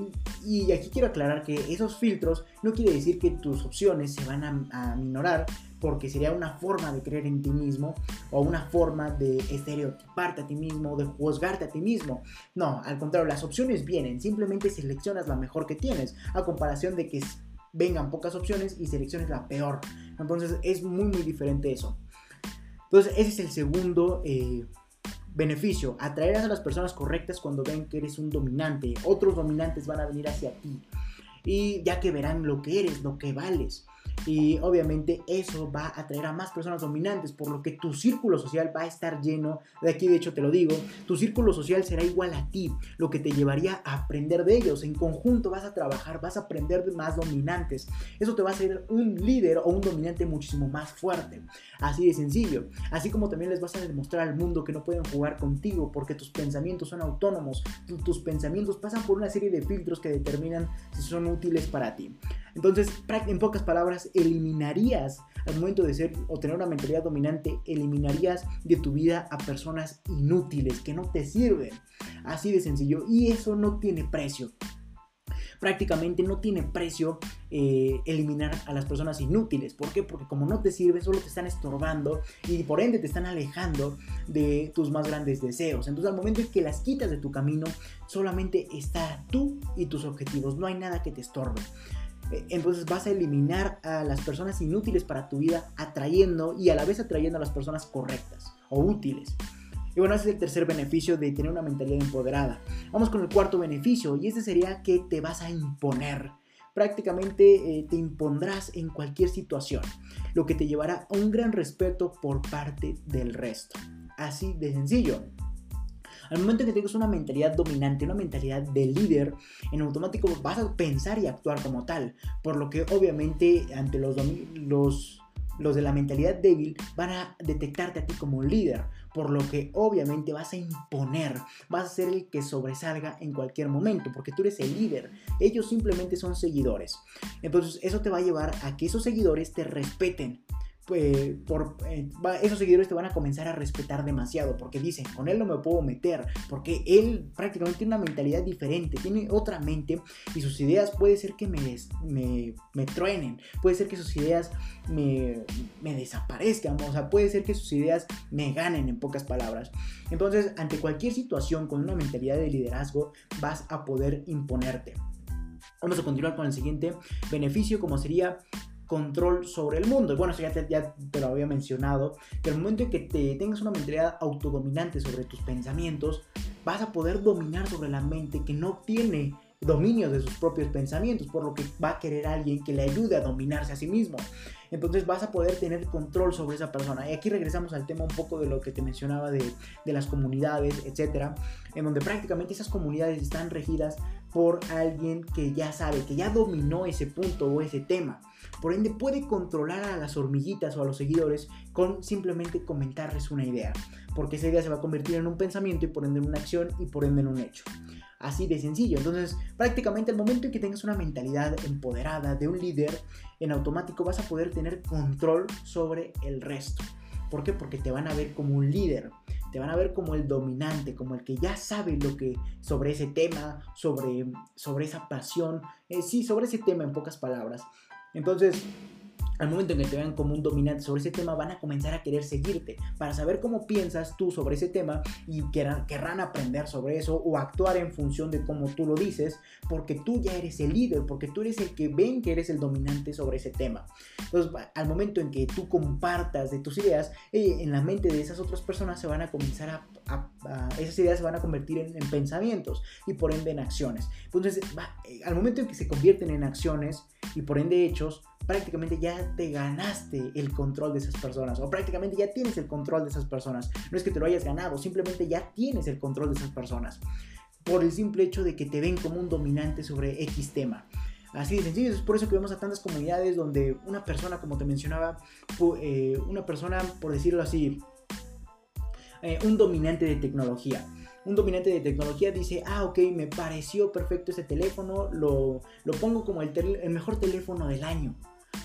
aquí quiero aclarar que esos filtros no quiere decir que tus opciones se van a, a minorar porque sería una forma de creer en ti mismo o una forma de estereotiparte a ti mismo, de juzgarte a ti mismo. No, al contrario, las opciones vienen, simplemente seleccionas la mejor que tienes, a comparación de que vengan pocas opciones y selecciones la peor. Entonces es muy muy diferente eso. Entonces ese es el segundo eh, beneficio, atraer a las personas correctas cuando ven que eres un dominante. Otros dominantes van a venir hacia ti. Y ya que verán lo que eres, lo que vales. Y obviamente eso va a atraer a más personas dominantes, por lo que tu círculo social va a estar lleno, de aquí de hecho te lo digo, tu círculo social será igual a ti, lo que te llevaría a aprender de ellos. En conjunto vas a trabajar, vas a aprender de más dominantes. Eso te va a hacer un líder o un dominante muchísimo más fuerte. Así de sencillo. Así como también les vas a demostrar al mundo que no pueden jugar contigo porque tus pensamientos son autónomos, tus pensamientos pasan por una serie de filtros que determinan si son útiles para ti. Entonces, en pocas palabras, eliminarías al momento de ser o tener una mentalidad dominante, eliminarías de tu vida a personas inútiles que no te sirven. Así de sencillo. Y eso no tiene precio prácticamente no tiene precio eh, eliminar a las personas inútiles. ¿Por qué? Porque como no te sirven, solo te están estorbando y por ende te están alejando de tus más grandes deseos. Entonces al momento en que las quitas de tu camino, solamente está tú y tus objetivos. No hay nada que te estorbe. Eh, entonces vas a eliminar a las personas inútiles para tu vida, atrayendo y a la vez atrayendo a las personas correctas o útiles. Y bueno, ese es el tercer beneficio de tener una mentalidad empoderada. Vamos con el cuarto beneficio y este sería que te vas a imponer. Prácticamente eh, te impondrás en cualquier situación, lo que te llevará a un gran respeto por parte del resto. Así de sencillo. Al momento en que tengas una mentalidad dominante, una mentalidad de líder, en automático vas a pensar y actuar como tal. Por lo que obviamente ante los, los, los de la mentalidad débil van a detectarte a ti como líder. Por lo que obviamente vas a imponer, vas a ser el que sobresalga en cualquier momento, porque tú eres el líder. Ellos simplemente son seguidores. Entonces eso te va a llevar a que esos seguidores te respeten pues, por, eh, esos seguidores te van a comenzar a respetar demasiado porque dicen, con él no me puedo meter, porque él prácticamente tiene una mentalidad diferente, tiene otra mente y sus ideas puede ser que me, me, me truenen, puede ser que sus ideas me, me desaparezcan, o sea, puede ser que sus ideas me ganen en pocas palabras. Entonces, ante cualquier situación con una mentalidad de liderazgo, vas a poder imponerte. Vamos a continuar con el siguiente beneficio, como sería control sobre el mundo. Bueno, eso ya te, lo había mencionado, que el momento en que te tengas una mentalidad autodominante sobre tus pensamientos, vas a poder dominar sobre la mente que no tiene dominio de sus propios pensamientos, por lo que va a querer alguien que le ayude a dominarse a sí mismo. Entonces vas a poder tener control sobre esa persona. Y aquí regresamos al tema un poco de lo que te mencionaba de, de las comunidades, etcétera, en donde prácticamente esas comunidades están regidas por alguien que ya sabe, que ya dominó ese punto o ese tema. Por ende puede controlar a las hormiguitas o a los seguidores con simplemente comentarles una idea, porque esa idea se va a convertir en un pensamiento y por ende en una acción y por ende en un hecho. Así de sencillo. Entonces, prácticamente al momento en que tengas una mentalidad empoderada de un líder, en automático vas a poder tener control sobre el resto. ¿Por qué? Porque te van a ver como un líder, te van a ver como el dominante, como el que ya sabe lo que sobre ese tema, sobre, sobre esa pasión, eh, sí, sobre ese tema en pocas palabras. Entonces, al momento en que te vean como un dominante sobre ese tema, van a comenzar a querer seguirte para saber cómo piensas tú sobre ese tema y querrán, aprender sobre eso o actuar en función de cómo tú lo dices, porque tú ya eres el líder, porque tú eres el que ven que eres el dominante sobre ese tema. Entonces, al momento en que tú compartas de tus ideas, eh, en la mente de esas otras personas se van a comenzar a, esas ideas se van a convertir en, pensamientos y por ende en acciones. Entonces, eh, al momento en que se convierten en acciones y por ende hechos, prácticamente ya te ganaste el control de esas personas o prácticamente ya tienes el control de esas personas. No es que te lo hayas ganado, simplemente ya tienes el control de esas personas por el simple hecho de que te ven como un dominante sobre X tema. Así de sencillo, es por eso que vemos a tantas comunidades donde una persona, como te mencionaba, eh, una persona, por decirlo así, eh, un dominante de tecnología. Un dominante de tecnología dice, ah, ok, me pareció perfecto ese teléfono, lo, lo pongo como el, el mejor teléfono del año.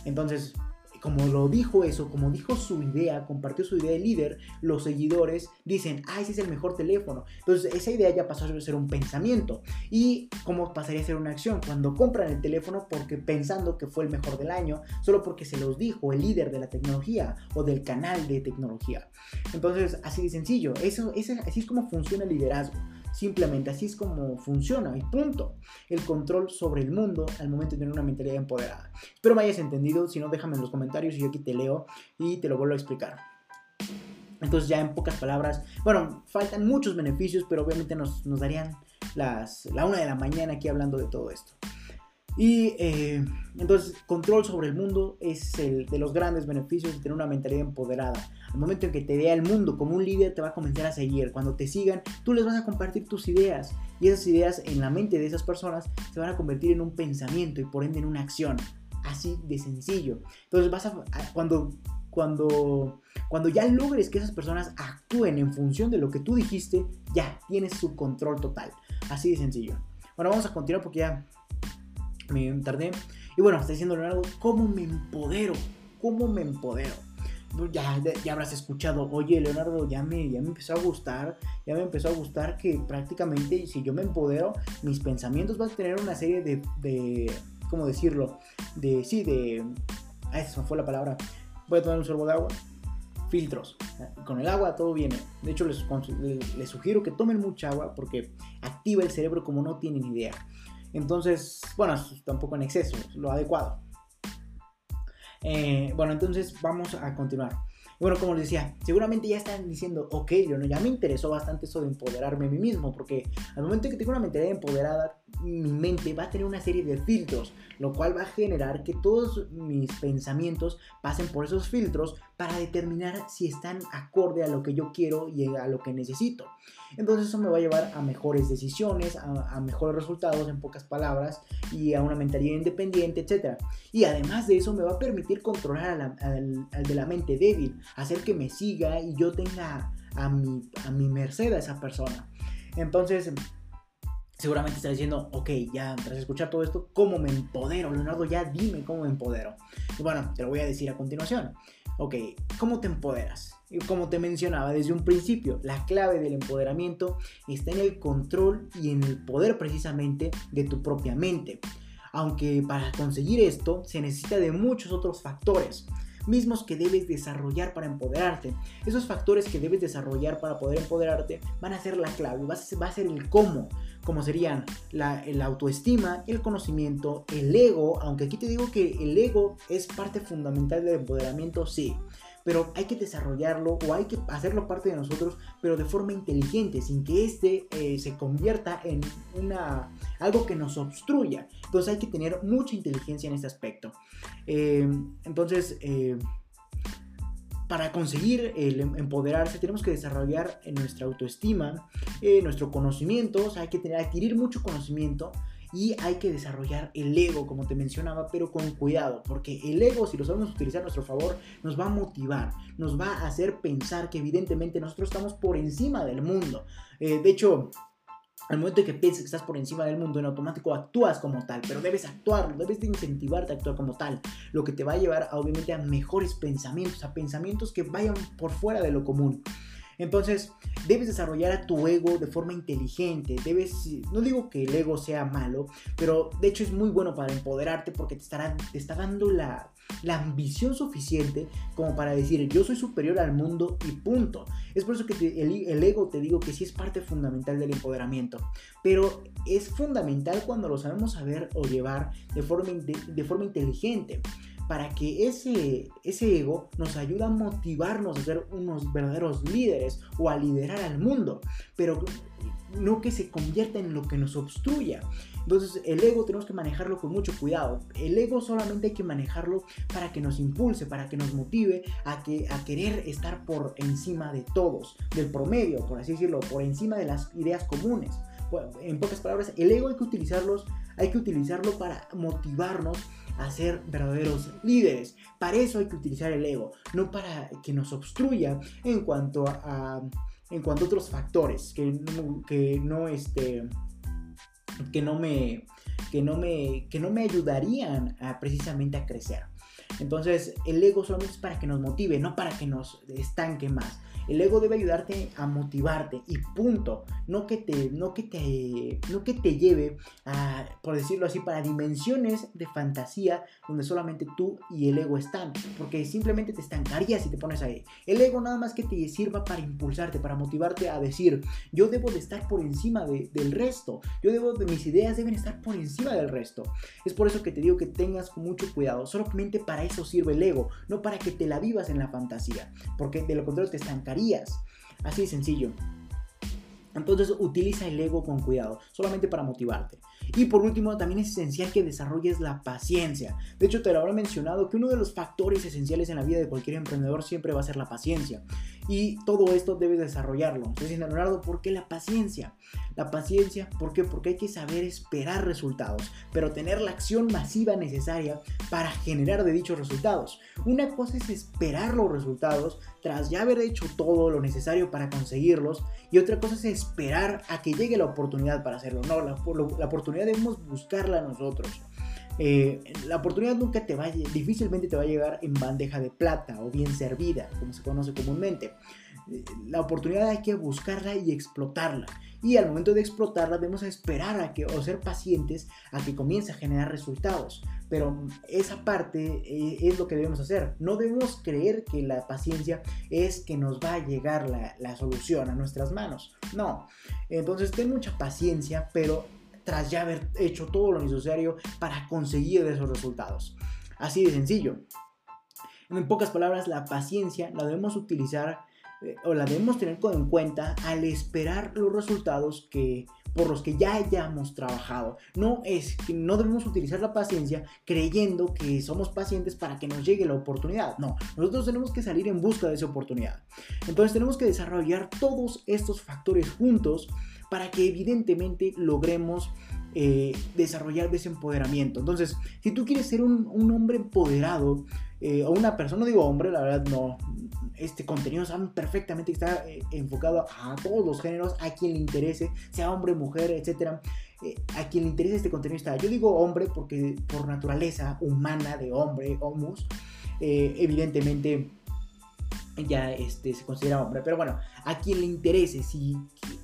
Entonces, como lo dijo eso, como dijo su idea, compartió su idea de líder, los seguidores dicen, ah, ese es el mejor teléfono. Entonces esa idea ya pasó a ser un pensamiento. ¿Y cómo pasaría a ser una acción? Cuando compran el teléfono porque pensando que fue el mejor del año, solo porque se los dijo el líder de la tecnología o del canal de tecnología. Entonces, así de sencillo, eso, así es como funciona el liderazgo. Simplemente así es como funciona y punto. El control sobre el mundo al momento de tener una mentalidad empoderada. Espero me hayas entendido, si no déjame en los comentarios y yo aquí te leo y te lo vuelvo a explicar. Entonces ya en pocas palabras, bueno, faltan muchos beneficios, pero obviamente nos, darían las, la una de la mañana aquí hablando de todo esto. Y eh, entonces, control sobre el mundo es el de los grandes beneficios de tener una mentalidad empoderada. Al momento en que te vea el mundo como un líder, te va a comenzar a seguir. Cuando te sigan, tú les vas a compartir tus ideas. Y esas ideas en la mente de esas personas se van a convertir en un pensamiento y por ende en una acción. Así de sencillo. Entonces, vas a, cuando cuando, cuando ya logres que esas personas actúen en función de lo que tú dijiste, ya tienes su control total. Así de sencillo. Bueno, vamos a continuar porque ya me tardé. Y bueno, está diciendo Leonardo, ¿cómo me empodero? ¿Cómo me empodero? Ya, ya habrás escuchado, oye Leonardo, ya me, ya me empezó a gustar, ya me empezó a gustar que prácticamente si yo me empodero, mis pensamientos van a tener una serie de, de ¿cómo decirlo? De, sí, de... Ah, esa fue la palabra. Voy a tomar un sorbo de agua. Filtros. Con el agua todo viene. De hecho, les, les sugiero que tomen mucha agua porque activa el cerebro como no tienen idea. Entonces, bueno, tampoco en exceso, lo adecuado. Eh, bueno, entonces vamos a continuar. bueno, como les decía, seguramente ya están diciendo, ok, yo ya me interesó bastante eso de empoderarme a mí mismo, porque al momento que tengo una mentalidad empoderada, mi mente va a tener una serie de filtros, lo cual va a generar que todos mis pensamientos pasen por esos filtros para determinar si están acorde a lo que yo quiero y a lo que necesito. Entonces eso me va a llevar a mejores decisiones, a, mejores resultados en pocas palabras y a una mentalidad independiente, etc. Y además de eso me va a permitir controlar al, de la mente débil, hacer que me siga y yo tenga a mi, a mi merced a esa persona. Entonces seguramente está diciendo, ok, ya tras escuchar todo esto, ¿cómo me empodero? Leonardo, ya dime cómo me empodero. Y bueno, te lo voy a decir a continuación. Ok, ¿cómo te empoderas? Como te mencionaba desde un principio, la clave del empoderamiento está en el control y en el poder precisamente de tu propia mente. Aunque para conseguir esto se necesita de muchos otros factores mismos que debes desarrollar para empoderarte. Esos factores que debes desarrollar para poder empoderarte van a ser la clave, va a ser el cómo, como serían la, autoestima, el conocimiento, el ego, aunque aquí te digo que el ego es parte fundamental del empoderamiento, sí, pero hay que desarrollarlo o hay que hacerlo parte de nosotros, pero de forma inteligente, sin que este eh, se convierta en una, algo que nos obstruya. Entonces hay que tener mucha inteligencia en este aspecto. Eh, entonces, eh, para conseguir el em, empoderarse tenemos que desarrollar nuestra autoestima, nuestro conocimiento, hay que tener, adquirir mucho conocimiento y hay que desarrollar el ego, como te mencionaba, pero con cuidado, porque el ego, si lo sabemos utilizar a nuestro favor, nos va a motivar, nos va a hacer pensar que evidentemente nosotros estamos por encima del mundo. Eh, de hecho, al momento que pienses que estás por encima del mundo, en automático actúas como tal, pero debes actuar, debes de incentivarte a actuar como tal, lo que te va a llevar obviamente a mejores pensamientos, a pensamientos que vayan por fuera de lo común. Entonces, debes desarrollar a tu ego de forma inteligente. Debes, no digo que el ego sea malo, pero de hecho es muy bueno para empoderarte porque te, estará, te está dando la, ambición suficiente como para decir yo soy superior al mundo y punto. Es por eso que el, ego te digo que sí es parte fundamental del empoderamiento, pero es fundamental cuando lo sabemos saber o llevar de forma, de forma inteligente. Para que ese, ese ego nos ayude a motivarnos a ser unos verdaderos líderes o a liderar al mundo, pero no que se convierta en lo que nos obstruya. Entonces el ego tenemos que manejarlo con mucho cuidado. El ego solamente hay que manejarlo para que nos impulse, para que nos motive a, que, a querer estar por encima de todos, del promedio, por así decirlo, por encima de las ideas comunes. En pocas palabras, el ego hay que utilizarlos, hay que utilizarlo para motivarnos a ser verdaderos líderes. Para eso hay que utilizar el ego, no para que nos obstruya en cuanto a, en cuanto a otros factores que, que no este que no me, que no me, que no me ayudarían a, precisamente a crecer. Entonces, el ego solamente es para que nos motive, no para que nos estanque más. El ego debe ayudarte a motivarte y punto. No que te, no que te, no que te lleve a, por decirlo así, para dimensiones de fantasía donde solamente tú y el ego están. Porque simplemente te estancarías si te pones ahí. El ego nada más que te sirva para impulsarte, para motivarte a decir, yo debo de estar por encima del resto. Yo debo de mis ideas deben estar por encima del resto. Es por eso que te digo que tengas mucho cuidado. Solamente para eso sirve el ego, no para que te la vivas en la fantasía. Porque de lo contrario te estancarías Así de sencillo. Entonces utiliza el ego con cuidado, solamente para motivarte. Y por último, también es esencial que desarrolles la paciencia. De hecho, te lo habré mencionado que uno de los factores esenciales en la vida de cualquier emprendedor siempre va a ser la paciencia. Y todo esto debes desarrollarlo. Entonces, Leonardo, ¿por qué la paciencia? La paciencia, ¿por qué? Porque hay que saber esperar resultados, pero tener la acción masiva necesaria para generar de dichos resultados. Una cosa es esperar los resultados tras ya haber hecho todo lo necesario para conseguirlos, y otra cosa es esperar a que llegue la oportunidad para hacerlo. No, la, oportunidad debemos buscarla nosotros. Eh, la oportunidad nunca te va a, difícilmente te va a llegar en bandeja de plata o bien servida, como se conoce comúnmente. Eh, la oportunidad hay que buscarla y explotarla. Y al momento de explotarla debemos esperar a que, o ser pacientes a que comience a generar resultados. Pero esa parte eh, es lo que debemos hacer. No debemos creer que la paciencia es que nos va a llegar la, la solución a nuestras manos. No. Entonces ten mucha paciencia, pero tras ya haber hecho todo lo necesario para conseguir esos resultados. Así de sencillo. En pocas palabras, la paciencia la debemos utilizar eh, o la debemos tener en cuenta al esperar los resultados que por los que ya hayamos trabajado. No es que no debemos utilizar la paciencia creyendo que somos pacientes para que nos llegue la oportunidad. No, nosotros tenemos que salir en busca de esa oportunidad. Entonces tenemos que desarrollar todos estos factores juntos para que evidentemente logremos eh, desarrollar ese empoderamiento. Entonces, si tú quieres ser un, hombre empoderado eh, o una persona, no digo hombre, la verdad no, este contenido saben perfectamente que está eh, enfocado a todos los géneros, a quien le interese, sea hombre, mujer, etc. a quien le interese este contenido está. Yo digo hombre porque por naturaleza humana de hombre, homus, evidentemente ya este, se considera hombre. Pero bueno, a quien le interese, si,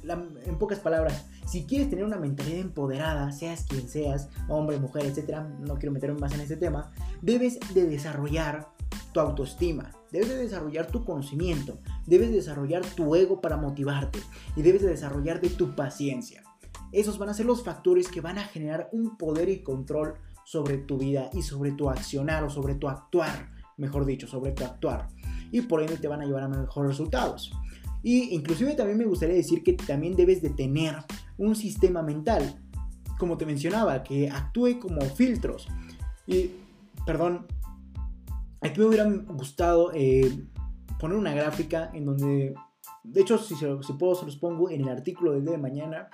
en pocas palabras, si quieres tener una mentalidad empoderada, seas quien seas, hombre, mujer, etcétera, no quiero meterme más en ese tema, debes de desarrollar tu autoestima, debes de desarrollar tu conocimiento, debes de desarrollar tu ego para motivarte y debes de desarrollar de tu paciencia. Esos van a ser los factores que van a generar un poder y control sobre tu vida y sobre tu accionar o sobre tu actuar, mejor dicho, sobre tu actuar y por ende te van a llevar a mejores resultados. Y inclusive también me gustaría decir que también debes de tener un sistema mental, como te mencionaba, que actúe como filtros. Y, perdón, aquí me hubiera gustado eh, poner una gráfica en donde, de hecho, si, si puedo, se los pongo en el artículo del día de mañana.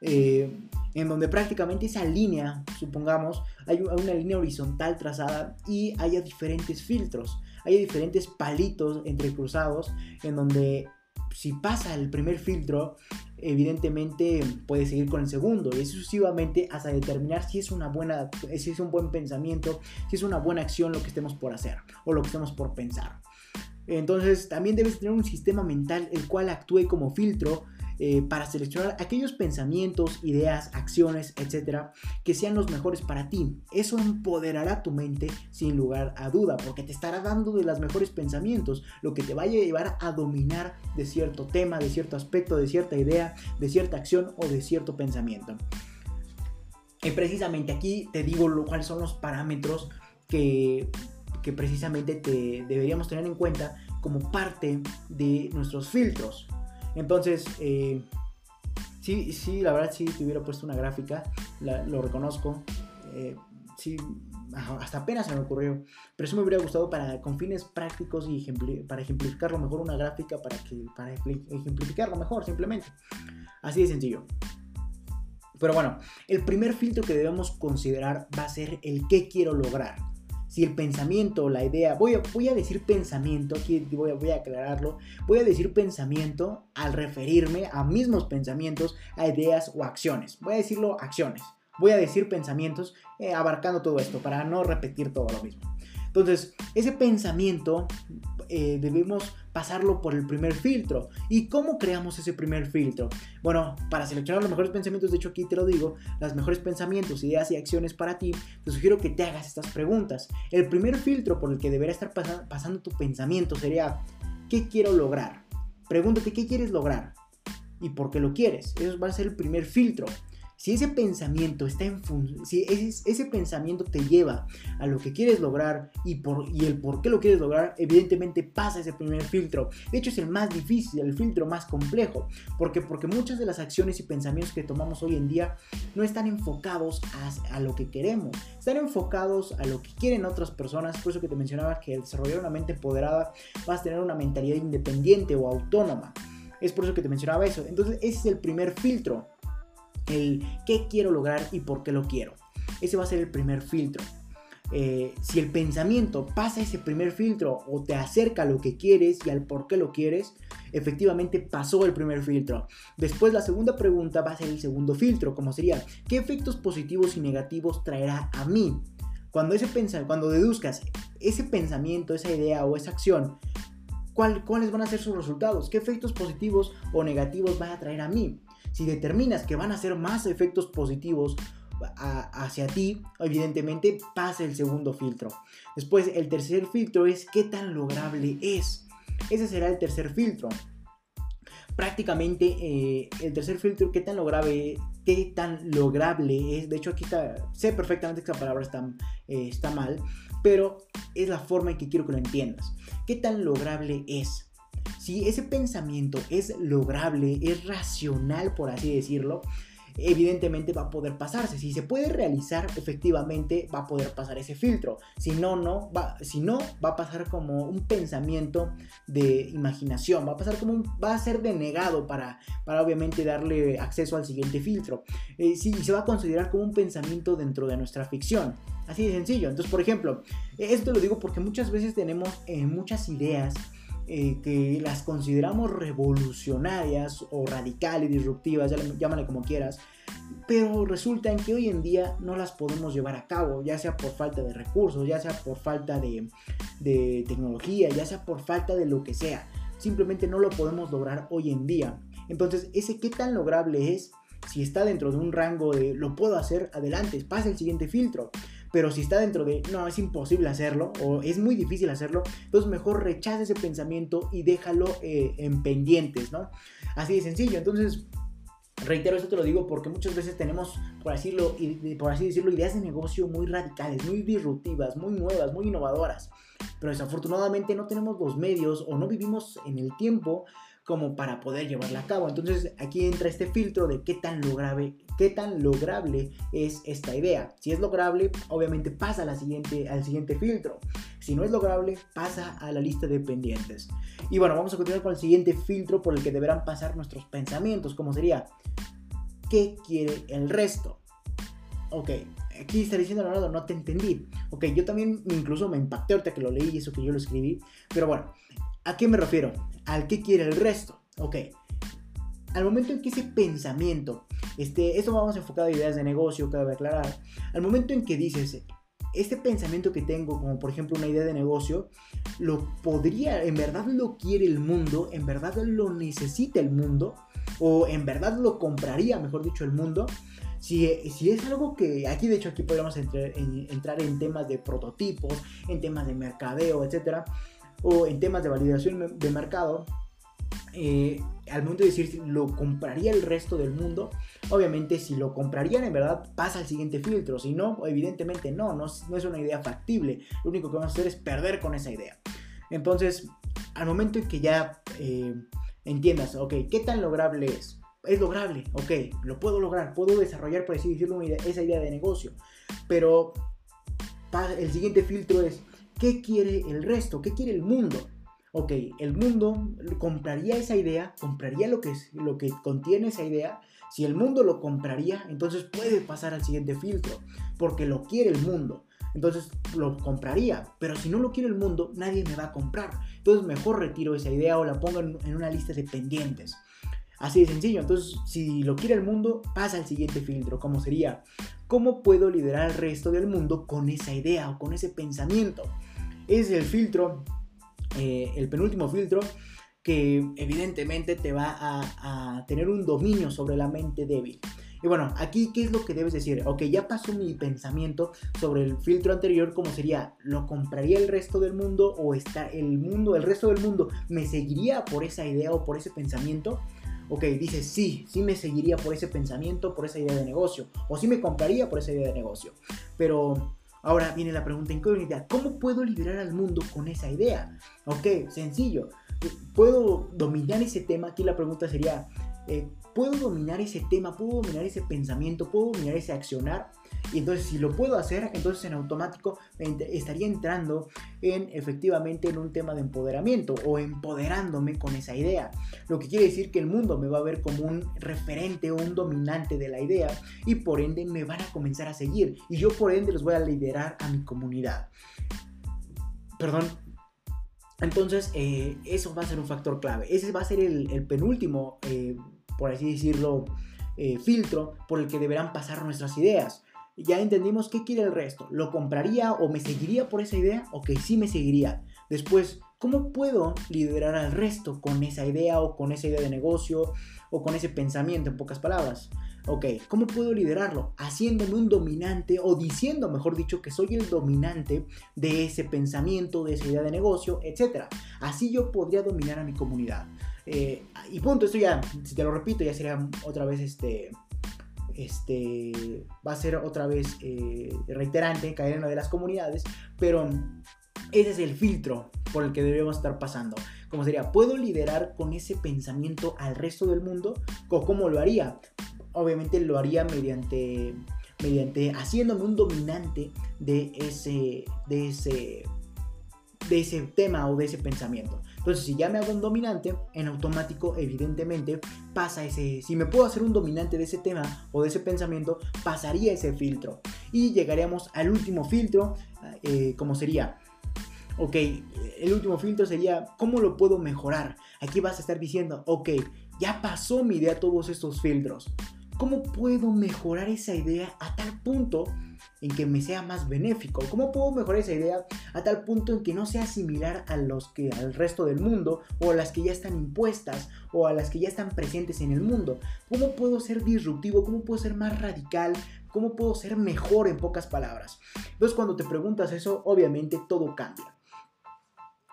Eh, en donde prácticamente esa línea, supongamos, hay una línea horizontal trazada y haya diferentes filtros hay diferentes palitos entrecruzados en donde si pasa el primer filtro, evidentemente puede seguir con el segundo y sucesivamente hasta determinar si es una buena, si es un buen pensamiento, si es una buena acción lo que estemos por hacer o lo que estemos por pensar. Entonces también debes tener un sistema mental el cual actúe como filtro eh, para seleccionar aquellos pensamientos, ideas, acciones, etcétera, que sean los mejores para ti. Eso empoderará tu mente sin lugar a duda, porque te estará dando de los mejores pensamientos, lo que te vaya a llevar a dominar de cierto tema, de cierto aspecto, de cierta idea, de cierta acción o de cierto pensamiento. Y precisamente aquí te digo cuáles son los parámetros que que precisamente te deberíamos tener en cuenta como parte de nuestros filtros. Entonces, eh, sí, sí, la verdad sí te hubiera puesto una gráfica, lo reconozco. Eh, sí, hasta apenas se me ocurrió. Pero eso me hubiera gustado para, con fines prácticos y para ejemplificarlo mejor una gráfica para, que, para ejemplificarlo mejor, simplemente. Así de sencillo. Pero bueno, el primer filtro que debemos considerar va a ser el qué quiero lograr. Si el pensamiento, la idea, voy a, voy a decir pensamiento, aquí voy a, voy a aclararlo, voy a decir pensamiento al referirme a mismos pensamientos, a ideas o acciones. Voy a decirlo acciones. Voy a decir pensamientos eh, abarcando todo esto para no repetir todo lo mismo. Entonces, ese pensamiento eh, debemos pasarlo por el primer filtro. ¿Y cómo creamos ese primer filtro? Bueno, para seleccionar los mejores pensamientos, de hecho aquí te lo digo, los mejores pensamientos, ideas y acciones para ti, te sugiero que te hagas estas preguntas. El primer filtro por el que debería estar pasando tu pensamiento sería, ¿qué quiero lograr? Pregúntate qué quieres lograr y por qué lo quieres. Eso va a ser el primer filtro. Si ese pensamiento está en si ese, pensamiento te lleva a lo que quieres lograr y, por, y el por qué lo quieres lograr, evidentemente pasa ese primer filtro. De hecho es el más difícil, el filtro más complejo. porque Porque muchas de las acciones y pensamientos que tomamos hoy en día no están enfocados a, a lo que queremos, están enfocados a lo que quieren otras personas. Por eso que te mencionaba que desarrollar una mente empoderada vas a tener una mentalidad independiente o autónoma. Es por eso que te mencionaba eso. Entonces ese es el primer filtro el qué quiero lograr y por qué lo quiero. Ese va a ser el primer filtro. Eh, si el pensamiento pasa ese primer filtro o te acerca a lo que quieres y al por qué lo quieres, efectivamente pasó el primer filtro. Después la segunda pregunta va a ser el segundo filtro, como sería, ¿qué efectos positivos y negativos traerá a mí? Cuando, ese cuando deduzcas ese pensamiento, esa idea o esa acción, ¿cuáles van a ser sus resultados? ¿Qué efectos positivos o negativos va a traer a mí? Si determinas que van a ser más efectos positivos hacia ti, evidentemente pasa el segundo filtro. Después, el tercer filtro es qué tan lograble es. Ese será el tercer filtro. Prácticamente eh, el tercer filtro, qué tan lograble, qué tan lograble es. De hecho, aquí sé perfectamente que esta palabra está, eh, está mal, pero es la forma en que quiero que lo entiendas. ¿Qué tan lograble es? Si ese pensamiento es lograble, es racional, por así decirlo, evidentemente va a poder pasarse. Si se puede realizar, efectivamente va a poder pasar ese filtro. Si no, no, va, si no, va a pasar como un pensamiento de imaginación, va a pasar como un, va a ser denegado para, para obviamente darle acceso al siguiente filtro. Eh, se va a considerar como un pensamiento dentro de nuestra ficción. Así de sencillo. Entonces, por ejemplo, esto lo digo porque muchas veces tenemos eh, muchas ideas eh, que las consideramos revolucionarias o radicales, disruptivas, llámale como quieras, pero resulta en que hoy en día no las podemos llevar a cabo, ya sea por falta de recursos, ya sea por falta de, de tecnología, ya sea por falta de lo que sea. Simplemente no lo podemos lograr hoy en día. Entonces, ese qué tan lograble es, si está dentro de un rango de lo puedo hacer, adelante, pasa el siguiente filtro. Pero si está dentro de no, es imposible hacerlo o es muy difícil hacerlo, entonces mejor rechaza ese pensamiento y déjalo eh, en pendientes, ¿no? Así de sencillo. Entonces, reitero, esto te lo digo porque muchas veces tenemos, por así, por así decirlo, ideas de negocio muy radicales, muy disruptivas, muy nuevas, muy innovadoras. Pero desafortunadamente no tenemos los medios o no vivimos en el tiempo como para poder llevarla a cabo. Entonces aquí entra este filtro de qué tan lograble, qué tan lograble es esta idea. Si es lograble, obviamente pasa a siguiente, al siguiente filtro. Si no es lograble, pasa a la lista de pendientes. Y bueno, vamos a continuar con el siguiente filtro por el que deberán pasar nuestros pensamientos, como sería, ¿qué quiere el resto? Ok, aquí está diciendo Leonardo, no te entendí. Ok, yo también incluso me impacté ahorita que lo leí y eso que yo lo escribí. Pero bueno, ¿a qué me refiero? al que quiere el resto. Ok. Al momento en que ese pensamiento, este, esto vamos enfocado a ideas de negocio, cabe aclarar. Al momento en que dices, este pensamiento que tengo, como por ejemplo una idea de negocio, lo podría, en verdad lo quiere el mundo, en verdad lo necesita el mundo, o en verdad lo compraría, mejor dicho, el mundo. Si, si, es algo que aquí de hecho aquí podríamos entrar en, entrar en temas de prototipos, en temas de mercadeo, etcétera, o en temas de validación de mercado, eh, al momento de decir lo compraría el resto del mundo, obviamente si lo comprarían en verdad pasa al siguiente filtro, si no, evidentemente no, no, es una idea factible, lo único que vamos a hacer es perder con esa idea. Entonces, al momento en que ya eh, entiendas, ok, ¿qué tan lograble es? Es lograble, ok, lo puedo lograr, puedo desarrollar, por así decirlo, esa idea de negocio, pero el siguiente filtro es, ¿qué quiere el resto? ¿Qué quiere el mundo? ok, el mundo compraría esa idea, compraría lo que, lo que contiene esa idea. Si el mundo lo compraría, entonces puede pasar al siguiente filtro, porque lo quiere el mundo. Entonces lo compraría, pero si no lo quiere el mundo, nadie me va a comprar. Entonces mejor retiro esa idea o la pongo en, una lista de pendientes. Así de sencillo. Entonces, si lo quiere el mundo, pasa al siguiente filtro, como sería, ¿cómo puedo liderar al resto del mundo con esa idea o con ese pensamiento? Es el filtro eh, el penúltimo filtro que evidentemente te va a, tener un dominio sobre la mente débil. Y bueno, aquí, ¿qué es lo que debes decir? Ok, ya pasó mi pensamiento sobre el filtro anterior, como sería, ¿lo compraría el resto del mundo o está el mundo, el resto del mundo, me seguiría por esa idea o por ese pensamiento? Ok, dice sí, sí me seguiría por ese pensamiento, por esa idea de negocio, o sí me compraría por esa idea de negocio. Pero Ahora viene la pregunta incógnita, ¿cómo puedo liberar al mundo con esa idea? Ok, sencillo. ¿Puedo dominar ese tema? Aquí la pregunta sería, eh, ¿puedo dominar ese tema? ¿Puedo dominar ese pensamiento? ¿Puedo dominar ese accionar? Y entonces si lo puedo hacer, entonces en automático estaría entrando en efectivamente en un tema de empoderamiento o empoderándome con esa idea. Lo que quiere decir que el mundo me va a ver como un referente o un dominante de la idea y por ende me van a comenzar a seguir y yo por ende los voy a liderar a mi comunidad. Perdón, entonces, eh, eso va a ser un factor clave. Ese va a ser el, penúltimo, eh, por así decirlo, eh, filtro por el que deberán pasar nuestras ideas ya entendimos qué quiere el resto. ¿Lo compraría o me seguiría por esa idea? Ok, sí me seguiría. Después, ¿cómo puedo liderar al resto con esa idea o con esa idea de negocio o con ese pensamiento, en pocas palabras? Ok, ¿cómo puedo liderarlo? Haciéndome un dominante o diciendo, mejor dicho, que soy el dominante de ese pensamiento, de esa idea de negocio, etc. Así yo podría dominar a mi comunidad. Eh, y punto, esto ya, si te lo repito, ya sería otra vez este este, va a ser otra vez eh, reiterante, caer en una de las comunidades, pero ese es el filtro por el que debemos estar pasando. Como sería, ¿puedo liderar con ese pensamiento al resto del mundo? ¿O cómo lo haría? Obviamente lo haría mediante, mediante haciéndome un dominante de ese, de ese, de ese tema o de ese pensamiento. Entonces, si ya me hago un dominante, en automático, evidentemente, pasa ese. Si me puedo hacer un dominante de ese tema o de ese pensamiento, pasaría ese filtro. Y llegaríamos al último filtro, eh, como sería. Ok, el último filtro sería, ¿cómo lo puedo mejorar? Aquí vas a estar diciendo, ok, ya pasó mi idea todos estos filtros. ¿Cómo puedo mejorar esa idea a tal punto en que me sea más benéfico? ¿Cómo puedo mejorar esa idea a tal punto en que no sea similar a los que al resto del mundo o a las que ya están impuestas o a las que ya están presentes en el mundo? ¿Cómo puedo ser disruptivo? ¿Cómo puedo ser más radical? ¿Cómo puedo ser mejor en pocas palabras? Entonces cuando te preguntas eso, obviamente todo cambia.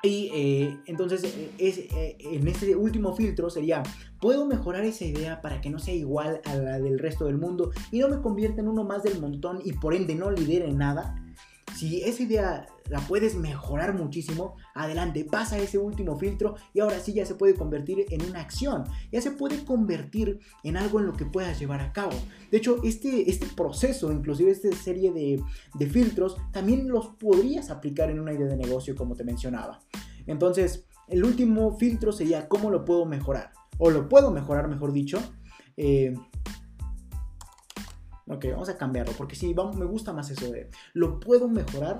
Y eh, entonces eh, eh, en este último filtro sería, ¿puedo mejorar esa idea para que no sea igual a la del resto del mundo y no me convierta en uno más del montón y por ende no lidere nada? Si esa idea la puedes mejorar muchísimo, adelante, pasa ese último filtro y ahora sí ya se puede convertir en una acción, ya se puede convertir en algo en lo que puedas llevar a cabo. De hecho, este, este proceso, inclusive esta serie de, de filtros, también los podrías aplicar en una idea de negocio como te mencionaba. Entonces, el último filtro sería cómo lo puedo mejorar, o lo puedo mejorar, mejor dicho. Eh, ok, vamos a cambiarlo, porque sí, me gusta más eso de lo puedo mejorar.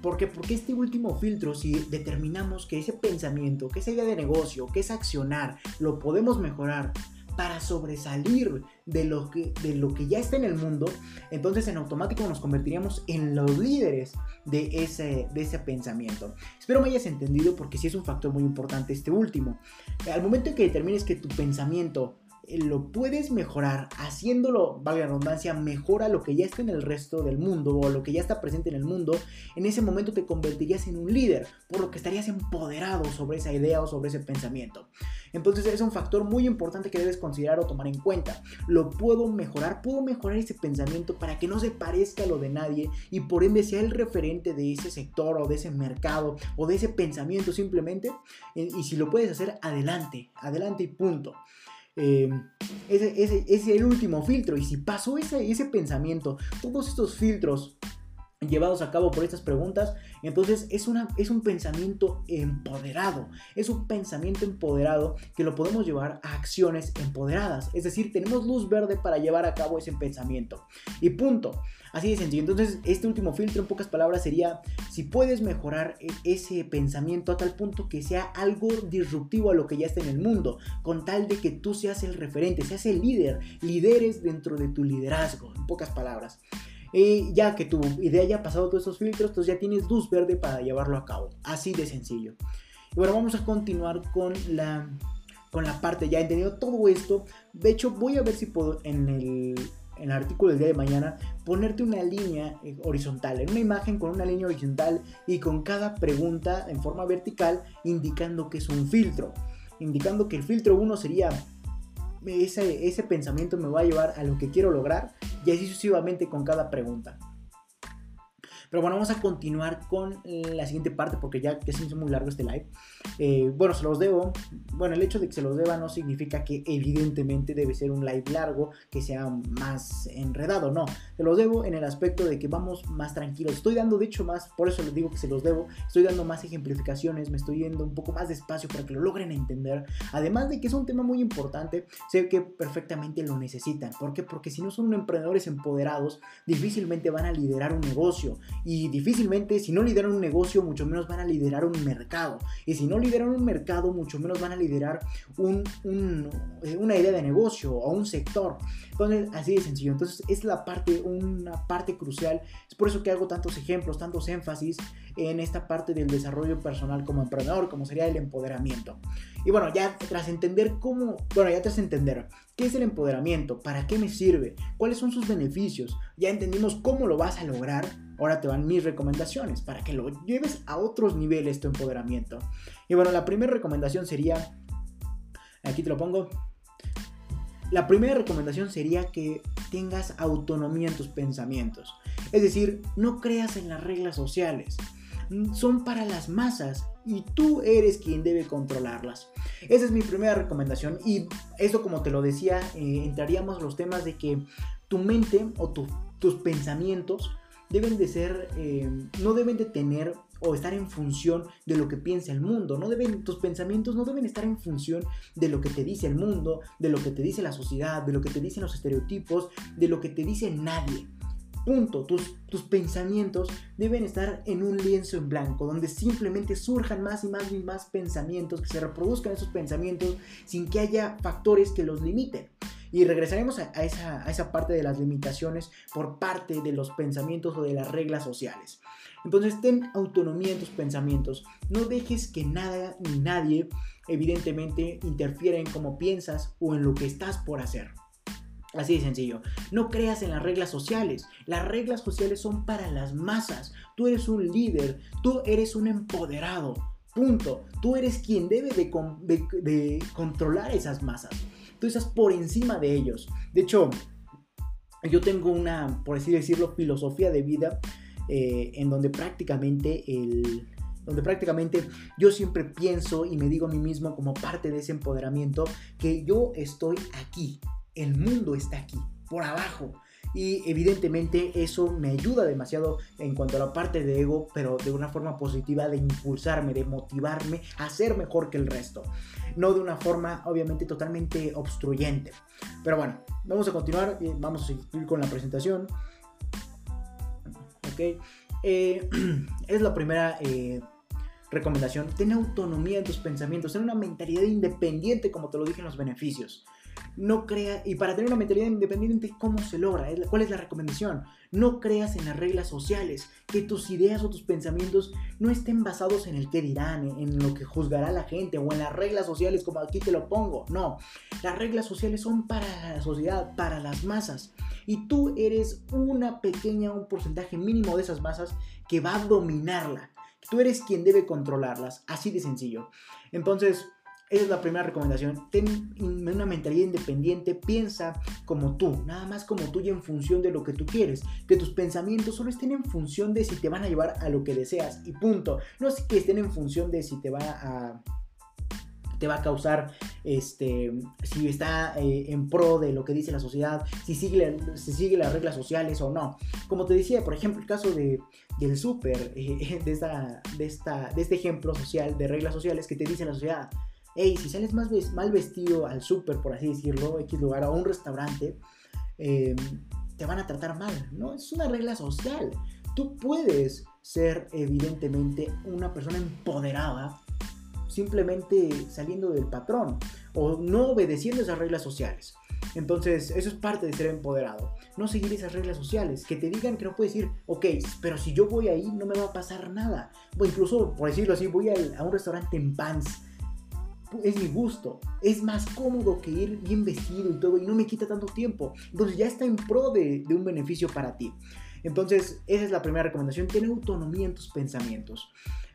Porque, porque este último filtro, si determinamos que ese pensamiento, que esa idea de negocio, que es accionar, lo podemos mejorar, para sobresalir de lo, que, de lo que ya está en el mundo, entonces en automático nos convertiríamos en los líderes de ese, de ese pensamiento. Espero me hayas entendido porque sí es un factor muy importante este último. Al momento en que determines que tu pensamiento lo puedes mejorar haciéndolo, valga la redundancia, mejora lo que ya está en el resto del mundo o lo que ya está presente en el mundo, en ese momento te convertirías en un líder, por lo que estarías empoderado sobre esa idea o sobre ese pensamiento. Entonces es un factor muy importante que debes considerar o tomar en cuenta. Lo puedo mejorar, puedo mejorar ese pensamiento para que no se parezca a lo de nadie y por ende sea el referente de ese sector o de ese mercado o de ese pensamiento simplemente. Eh, y si lo puedes hacer, adelante, adelante y punto. Eh, ese, es el último filtro. Y si pasó ese, ese pensamiento, todos estos filtros llevados a cabo por estas preguntas, entonces es, es un pensamiento empoderado, es un pensamiento empoderado que lo podemos llevar a acciones empoderadas, es decir, tenemos luz verde para llevar a cabo ese pensamiento. Y punto. Así de sencillo. Entonces, este último filtro, en pocas palabras, sería si puedes mejorar e, ese pensamiento a tal punto que sea algo disruptivo a lo que ya está en el mundo, con tal de que tú seas el referente, seas el líder, lideres dentro de tu liderazgo, en pocas palabras. Y ya que tu idea haya pasado todos esos filtros, entonces ya tienes luz verde para llevarlo a cabo. Así de sencillo. Y bueno, vamos a continuar con la, con la parte. Ya he entendido todo esto. De hecho, voy a ver si puedo en el, en el artículo del día de mañana, ponerte una línea eh, horizontal, en una imagen con una línea horizontal y con cada pregunta en forma vertical indicando que es un filtro, indicando que el filtro 1 sería ese, ese pensamiento me va a llevar a lo que quiero lograr y así sucesivamente con cada pregunta. Pero bueno, vamos a continuar con la siguiente parte porque ya, que se hizo muy largo este live. Eh, bueno, se los debo. Bueno, el hecho de que se los deba no significa que evidentemente debe ser un live largo, que sea más enredado, no. Se los debo en el aspecto de que vamos más tranquilos. Estoy dando, de hecho, más, por eso les digo que se los debo. Estoy dando más ejemplificaciones, me estoy yendo un poco más despacio para que lo logren entender. Además de que es un tema muy importante, sé que perfectamente lo necesitan. ¿Por qué? Porque si no son emprendedores empoderados, difícilmente van a liderar un negocio y difícilmente, si no lideran un negocio, mucho menos van a liderar un mercado. Y si no lideran un mercado, mucho menos van a liderar un, eh, una idea de negocio o un sector. Entonces, así de sencillo. Entonces, es la parte, una parte crucial. Es por eso que hago tantos ejemplos, tantos énfasis en esta parte del desarrollo personal como emprendedor, como sería el empoderamiento. Y bueno, ya tras entender cómo, bueno, ya tras entender qué es el empoderamiento, para qué me sirve, cuáles son sus beneficios, ya entendimos cómo lo vas a lograr ahora te van mis recomendaciones para que lo lleves a otros niveles tu empoderamiento. Y bueno, la primera recomendación sería, aquí te lo pongo, la primera recomendación sería que tengas autonomía en tus pensamientos. Es decir, no creas en las reglas sociales. Son para las masas y tú eres quien debe controlarlas. Esa es mi primera recomendación y eso como te lo decía, eh, entraríamos los temas de que tu mente o tus pensamientos deben de ser, eh, no deben de tener o estar en función de lo que piensa el mundo. No deben, tus pensamientos no deben estar en función de lo que te dice el mundo, de lo que te dice la sociedad, de lo que te dicen los estereotipos, de lo que te dice nadie. Punto. Tus, tus pensamientos deben estar en un lienzo en blanco, donde simplemente surjan más y más y más pensamientos, que se reproduzcan esos pensamientos sin que haya factores que los limiten. Y regresaremos a, esa, parte de las limitaciones por parte de los pensamientos o de las reglas sociales. Entonces ten autonomía en tus pensamientos. No dejes que nada ni nadie evidentemente interfiera en cómo piensas o en lo que estás por hacer. Así de sencillo. No creas en las reglas sociales. Las reglas sociales son para las masas. Tú eres un líder. Tú eres un empoderado. Punto. Tú eres quien debe de controlar esas masas tú estás por encima de ellos. De hecho, yo tengo una, por así decirlo, filosofía de vida eh, en donde prácticamente el, donde prácticamente yo siempre pienso y me digo a mí mismo como parte de ese empoderamiento que yo estoy aquí, el mundo está aquí, por abajo. Y evidentemente eso me ayuda demasiado en cuanto a la parte de ego, pero de una forma positiva de impulsarme, de motivarme a ser mejor que el resto no de una forma obviamente totalmente obstruyente. Pero bueno, vamos a continuar, vamos a seguir con la presentación. Ok, eh, es la primera eh, recomendación, ten autonomía en tus pensamientos, ten una mentalidad independiente como te lo dije en los beneficios. No crea, y para tener una mentalidad independiente, ¿cómo se logra? ¿Cuál es la recomendación? No creas en las reglas sociales, que tus ideas o tus pensamientos no estén basados en el que dirán, en lo que juzgará la gente o en las reglas sociales como aquí te lo pongo. No, las reglas sociales son para la sociedad, para las masas. Y tú eres una pequeña, un porcentaje mínimo de esas masas que va a dominarla. Tú eres quien debe controlarlas, así de sencillo. Entonces, esa es la primera recomendación. Ten una mentalidad independiente, piensa como tú, nada más como tú y en función de lo que tú quieres. Que tus pensamientos solo estén en función de si te van a llevar a lo que deseas y punto. No es que estén en función de si te va a te va a causar, este, si está eh, en pro de lo que dice la sociedad, si sigue, sigue las reglas sociales o no. Como te decía, por ejemplo, el caso de, del súper, eh, de, esta, de, esta, de este ejemplo social, de reglas sociales que te dice la sociedad, hey, si sales mal vestido al súper, por así decirlo, X lugar, o un restaurante, em, te van a tratar mal, ¿no? Es una regla social. Tú puedes ser evidentemente una persona empoderada simplemente saliendo del patrón o no obedeciendo esas reglas sociales. Entonces, eso es parte de ser empoderado. No seguir esas reglas sociales. Que te digan que no puedes ir, ok, pero si yo voy ahí no me va a pasar nada. O incluso, por decirlo así, voy a un restaurante en pants es mi gusto. Es más cómodo que ir bien vestido y todo y no me quita tanto tiempo. Entonces ya está en pro de, un beneficio para ti. Entonces esa es la primera recomendación, tener autonomía en tus pensamientos.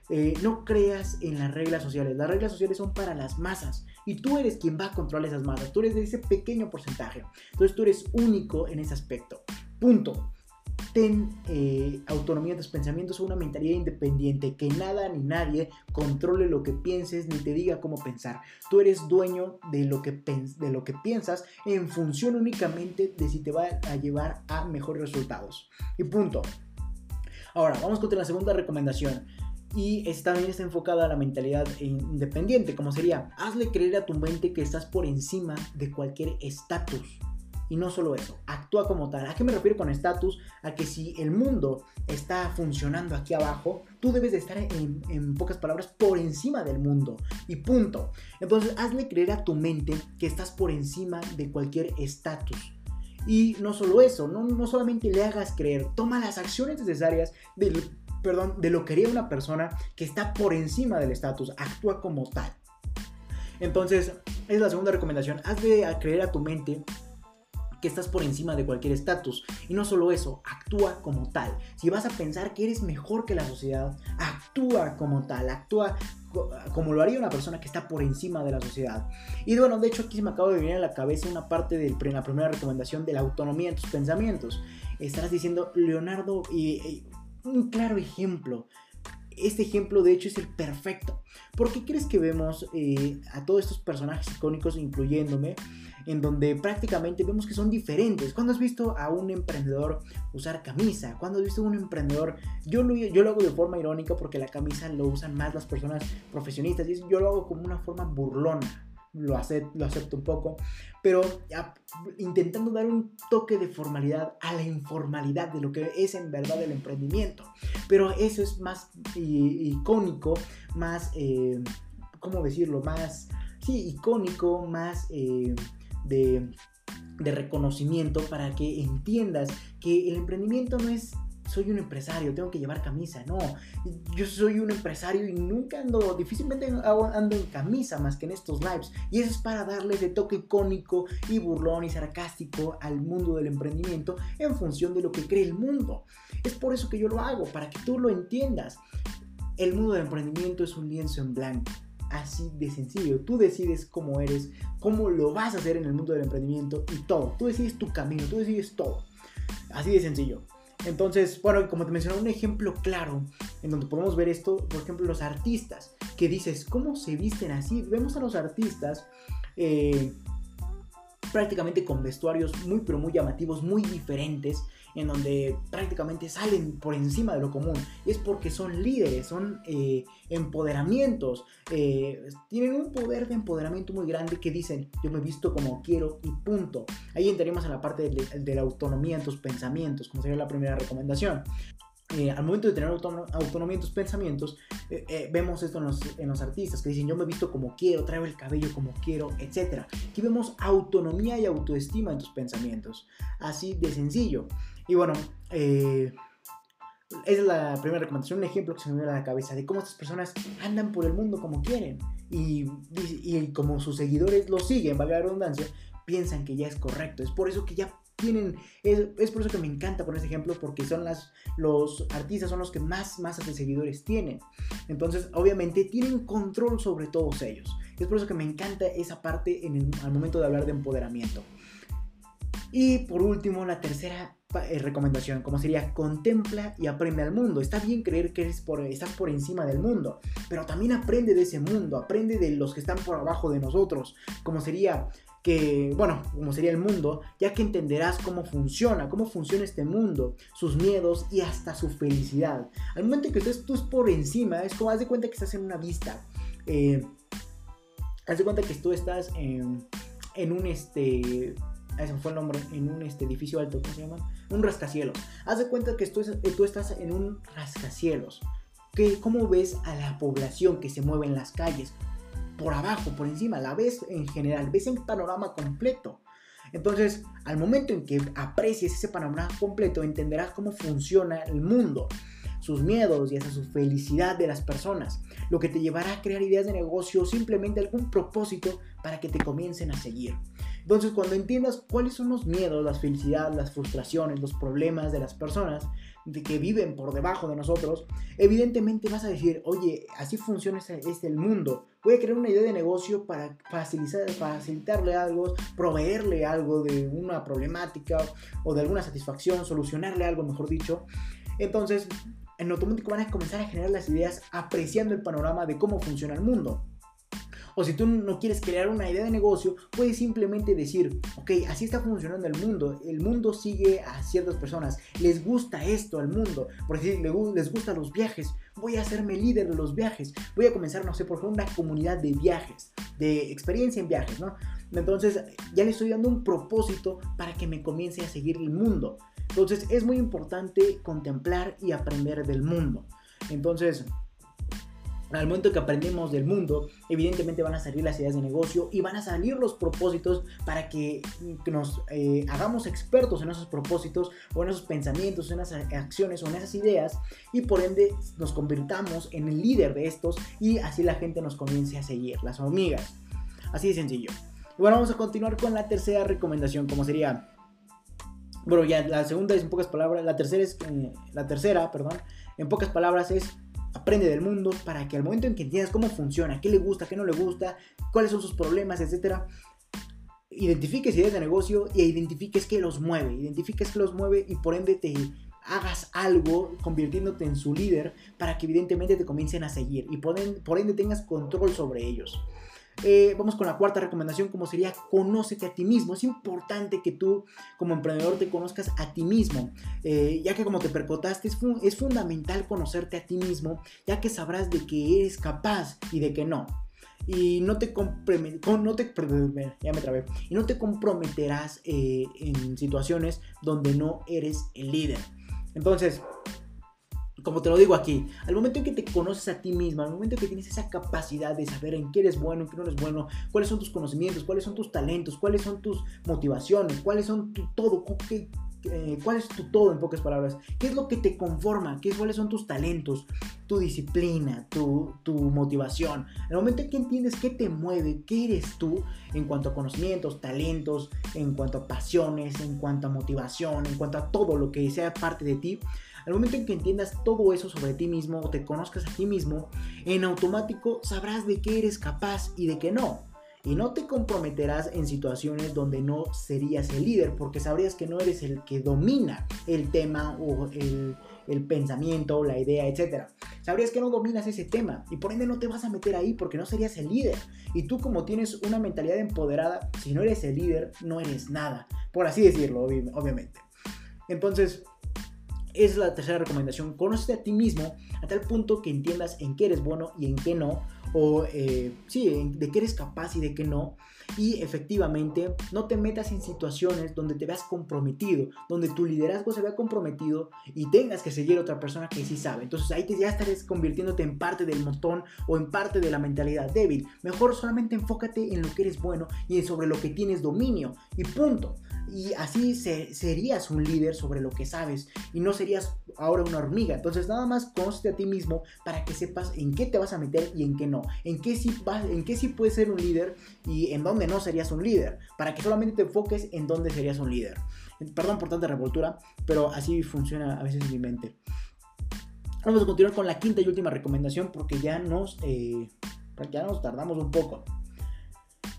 Eh, no creas en las reglas sociales. Las reglas sociales son para las masas y tú eres quien va a controlar esas masas. Tú eres de ese pequeño porcentaje. Entonces tú eres único en ese aspecto. Punto ten eh, autonomía de tus pensamientos una mentalidad independiente, que nada ni nadie controle lo que pienses ni te diga cómo pensar. Tú eres dueño de lo que, de lo que piensas en función únicamente de si te va a llevar a mejores resultados. Y punto. Ahora, vamos con la segunda recomendación. Y también está enfocada a la mentalidad independiente, como sería, hazle creer a tu mente que estás por encima de cualquier estatus y no solo eso, actúa como tal. ¿A qué me refiero con estatus? A que si el mundo está funcionando aquí abajo, tú debes de estar en, pocas palabras por encima del mundo. Y punto. Entonces, hazle creer a tu mente que estás por encima de cualquier estatus. Y no solo eso, no, no solamente le hagas creer, toma las acciones necesarias del, perdón, de lo que haría una persona que está por encima del estatus, actúa como tal. Entonces, es la segunda recomendación, hazle creer a tu mente que estás por encima de cualquier estatus. Y no solo eso, actúa como tal. Si vas a pensar que eres mejor que la sociedad, actúa como tal, actúa como lo haría una persona que está por encima de la sociedad. Y bueno, de hecho aquí se me acaba de venir a la cabeza una parte de la primera recomendación de la autonomía en tus pensamientos. Estarás diciendo, Leonardo, y, un claro ejemplo. Este ejemplo de hecho es el perfecto. ¿Por qué crees que vemos eh, a todos estos personajes icónicos, incluyéndome, en donde prácticamente vemos que son diferentes. ¿Cuándo has visto a un emprendedor usar camisa? ¿Cuándo has visto a un emprendedor? Yo lo, yo lo hago de forma irónica porque la camisa lo usan más las personas profesionistas y yo lo hago como una forma burlona. Lo acepto, lo acepto un poco, pero intentando dar un toque de formalidad a la informalidad de lo que es en verdad el emprendimiento. Pero eso es más icónico, más, eh, ¿cómo decirlo? Más, sí, icónico, más... Eh, de, reconocimiento para que entiendas que el emprendimiento no es soy un empresario, tengo que llevar camisa. No, yo soy un empresario y nunca ando, difícilmente ando en camisa más que en estos lives. Y eso es para darle de toque icónico y burlón y sarcástico al mundo del emprendimiento en función de lo que cree el mundo. Es por eso que yo lo hago, para que tú lo entiendas. El mundo del emprendimiento es un lienzo en blanco así de sencillo. Tú decides cómo eres, cómo lo vas a hacer en el mundo del emprendimiento y todo. Tú decides tu camino, tú decides todo. Así de sencillo. Entonces, bueno, como te mencioné, un ejemplo claro en donde podemos ver esto, por ejemplo, los artistas, que dices, ¿cómo se visten así? Vemos a los artistas eh, prácticamente con vestuarios muy, pero muy llamativos, muy diferentes, en donde prácticamente salen por encima de lo común. Y es porque son líderes, son eh, empoderamientos, eh, tienen un poder de empoderamiento muy grande que dicen, yo me visto como quiero y punto. Ahí entraremos en la parte de, la autonomía en tus pensamientos, como sería la primera recomendación. Eh, al momento de tener autonomía en tus pensamientos, eh, eh, vemos esto en los, artistas que dicen yo me visto como quiero, traigo el cabello como quiero, etc. Aquí vemos autonomía y autoestima en tus pensamientos. Así de sencillo. Y bueno, esa es la primera recomendación, un ejemplo que se me viene a la cabeza de cómo estas personas andan por el mundo como quieren. Y, y como sus seguidores lo siguen, valga la redundancia, piensan que ya es correcto. Es por eso que ya es, por eso que me encanta poner este ejemplo, porque son las, los artistas son los que más masas de seguidores tienen. Entonces, obviamente, tienen control sobre todos ellos. Es por eso que me encanta esa parte en el, al momento de hablar de empoderamiento. Y por último, la tercera eh, recomendación, como sería contempla y aprende al mundo. Está bien creer que estás por encima del mundo, pero también aprende de ese mundo, aprende de los que están por abajo de nosotros, como sería que, bueno, como sería el mundo, ya que entenderás cómo funciona, cómo funciona este mundo, sus miedos y hasta su felicidad. Al momento que estés tú por encima, es como haz de cuenta que estás en una vista. Eh, haz de cuenta que tú estás en, un este. Ese fue el nombre, en un este, edificio alto, ¿cómo se llama? Un rascacielos. Haz de cuenta que tú, tú estás en un rascacielos. Que, ¿Cómo ves a la población que se mueve en las calles? Por abajo, por encima, la ves en general, ves el panorama completo. Entonces, al momento en que aprecies ese panorama completo, entenderás cómo funciona el mundo, sus miedos y hasta su felicidad de las personas, lo que te llevará a crear ideas de negocio o simplemente algún propósito para que te comiencen a seguir. Entonces, cuando entiendas cuáles son los miedos, las felicidades, las frustraciones, los problemas de las personas, de que viven por debajo de nosotros, evidentemente vas a decir, oye, así funciona este, este, el mundo. Voy a crear una idea de negocio para facilitar, facilitarle algo, proveerle algo de una problemática o de alguna satisfacción, solucionarle algo, mejor dicho. Entonces, en automático van a comenzar a generar las ideas apreciando el panorama de cómo funciona el mundo. O si tú no quieres crear una idea de negocio, puedes simplemente decir, ok, así está funcionando el mundo. El mundo sigue a ciertas personas. Les gusta esto al mundo. Por ejemplo, les gustan los viajes. Voy a hacerme líder de los viajes. Voy a comenzar, no sé, por ejemplo, una comunidad de viajes, de experiencia en viajes, ¿no? Entonces, ya le estoy dando un propósito para que me comience a seguir el mundo. Entonces, es muy importante contemplar y aprender del mundo. Entonces, al momento que aprendemos del mundo, evidentemente van a salir las ideas de negocio y van a salir los propósitos para que, nos eh, hagamos expertos en esos propósitos o en esos pensamientos, en esas acciones o en esas ideas y por ende nos convirtamos en el líder de estos y así la gente nos comience a seguir, las hormigas. Así de sencillo. Bueno, vamos a continuar con la tercera recomendación, como sería... Bueno, ya la segunda es en pocas palabras, la tercera es... Eh, la tercera, perdón, en pocas palabras es aprende del mundo para que al momento en que entiendas cómo funciona, qué le gusta, qué no le gusta, cuáles son sus problemas, etcétera, identifiques ideas de negocio y identifiques qué los mueve, identifiques qué los mueve y por ende te hagas algo convirtiéndote en su líder para que evidentemente te comiencen a seguir y por ende tengas control sobre ellos. Eh, vamos con la cuarta recomendación, como sería conócete a ti mismo. Es importante que tú como emprendedor te conozcas a ti mismo, eh, ya que como te percotaste, es, fundamental conocerte a ti mismo, ya que sabrás de que eres capaz y de que no y no te, no te, ya me trabé, y no te comprometerás eh, en situaciones donde no eres el líder. Entonces, como te lo digo aquí, al momento en que te conoces a ti mismo, al momento en que tienes esa capacidad de saber en qué eres bueno, en qué no eres bueno, cuáles son tus conocimientos, cuáles son tus talentos, cuáles son tus motivaciones, cuáles son tu todo, qué, eh, cuál es tu todo en pocas palabras, qué es lo que te conforma, qué, cuáles son tus talentos, tu disciplina, tu, tu motivación. el momento en que entiendes qué te mueve, qué eres tú en cuanto a conocimientos, talentos, en cuanto a pasiones, en cuanto a motivación, en cuanto a todo lo que sea parte de ti, al momento en que entiendas todo eso sobre ti mismo o te conozcas a ti mismo, en automático sabrás de qué eres capaz y de qué no. Y no te comprometerás en situaciones donde no serías el líder, porque sabrías que no eres el que domina el tema o el, el pensamiento, la idea, etc. Sabrías que no dominas ese tema y por ende no te vas a meter ahí porque no serías el líder. Y tú como tienes una mentalidad empoderada, si no eres el líder, no eres nada. Por así decirlo, obviamente. Entonces, es la tercera recomendación. Conócete a ti mismo a tal punto que entiendas en qué eres bueno y en qué no. o eh, sí, de qué eres capaz y de qué no. Y efectivamente, no te metas en situaciones donde te veas comprometido, donde tu liderazgo se vea comprometido y tengas que seguir a otra persona que sí sabe. Entonces ahí te, ya estarías convirtiéndote en parte del montón o en parte de la mentalidad débil. Mejor solamente enfócate en lo que eres bueno y sobre lo que tienes dominio y punto y así serías un líder sobre lo que sabes y no serías ahora una hormiga. Entonces nada más conoce a ti mismo para que sepas en qué te vas a meter y en qué no, en qué sí, en qué sí puedes ser un líder y en dónde no serías un líder, para que solamente te enfoques en dónde serías un líder. Perdón por tanta revoltura, pero así funciona a veces en mi mente. Vamos a continuar con la quinta y última recomendación porque ya nos, eh, ya nos tardamos un poco.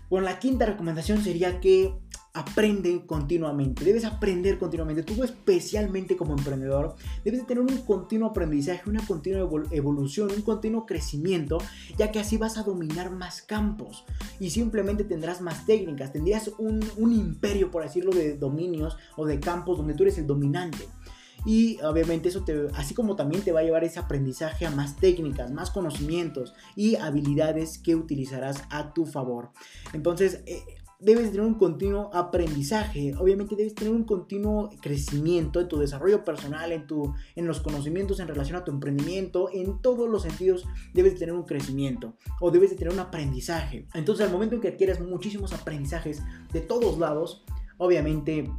Bueno, la quinta recomendación sería que aprende continuamente, debes aprender continuamente. Tú especialmente como emprendedor debes de tener un continuo aprendizaje, una continua evolución, un continuo crecimiento, ya que así vas a dominar más campos y simplemente tendrás más técnicas, tendrías un, un imperio, por decirlo, de dominios o de campos donde tú eres el dominante. Y obviamente eso te, así como también te va a llevar ese aprendizaje a más técnicas, más conocimientos y habilidades que utilizarás a tu favor. Entonces, eh, debes tener un continuo aprendizaje, obviamente debes tener un continuo crecimiento en tu desarrollo personal, en, tu, en los conocimientos en relación a tu emprendimiento, en todos los sentidos debes tener un crecimiento o debes de tener un aprendizaje. Entonces al momento en que adquieras muchísimos aprendizajes de todos lados, obviamente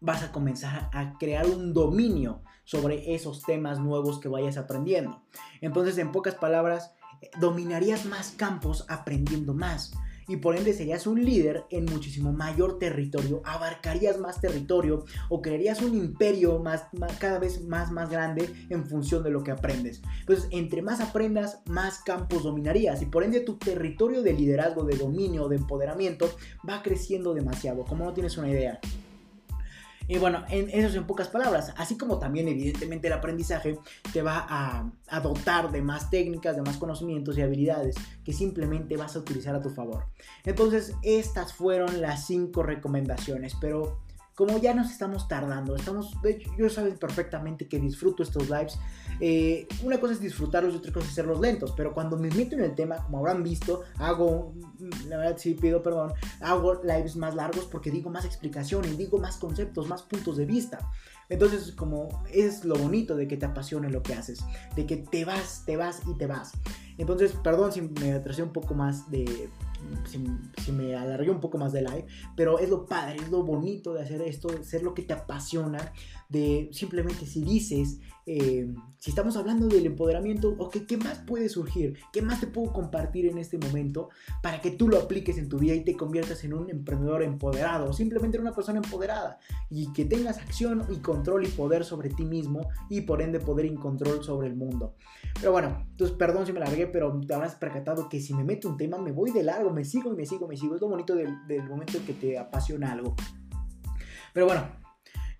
vas a comenzar a crear un dominio sobre esos temas nuevos que vayas aprendiendo. Entonces en pocas palabras, dominarías más campos aprendiendo más y por ende serías un líder en muchísimo mayor territorio, abarcarías más territorio o crearías un imperio más, cada vez más, más grande en función de lo que aprendes. Entonces, entre más aprendas, más campos dominarías y por ende tu territorio de liderazgo, de dominio, de empoderamiento va creciendo demasiado, como no tienes una idea. Y bueno, en, eso en pocas palabras. Así como también evidentemente el aprendizaje te va a, dotar de más técnicas, de más conocimientos y habilidades que simplemente vas a utilizar a tu favor. Entonces, estas fueron las cinco recomendaciones. Pero como ya nos estamos tardando, estamos, de hecho, yo saben perfectamente que disfruto estos lives. Eh, una cosa es disfrutarlos y otra cosa es hacerlos lentos, pero cuando me meto en el tema, como habrán visto, hago, la verdad sí pido perdón, hago lives más largos porque digo más explicaciones, digo más conceptos, más puntos de vista. Entonces, como es lo bonito de que te apasione lo que haces, de que te vas, te vas y te vas. Entonces, perdón si me atrasé un poco más de, si, me alargué un poco más de live, pero es lo padre, es lo bonito de hacer esto, de ser lo que te apasiona, de simplemente si dices, eh, si estamos hablando del empoderamiento, ok, ¿qué más puede surgir? ¿Qué más te puedo compartir en este momento para que tú lo apliques en tu vida y te conviertas en un emprendedor empoderado, o simplemente en una persona empoderada y que tengas acción y control y poder sobre ti mismo y por ende poder y control sobre el mundo? Pero bueno, entonces perdón si me largué, pero te habrás percatado que si me meto un tema me voy de largo, me sigo y me sigo, me sigo. Es lo bonito del, momento en que te apasiona algo. Pero bueno,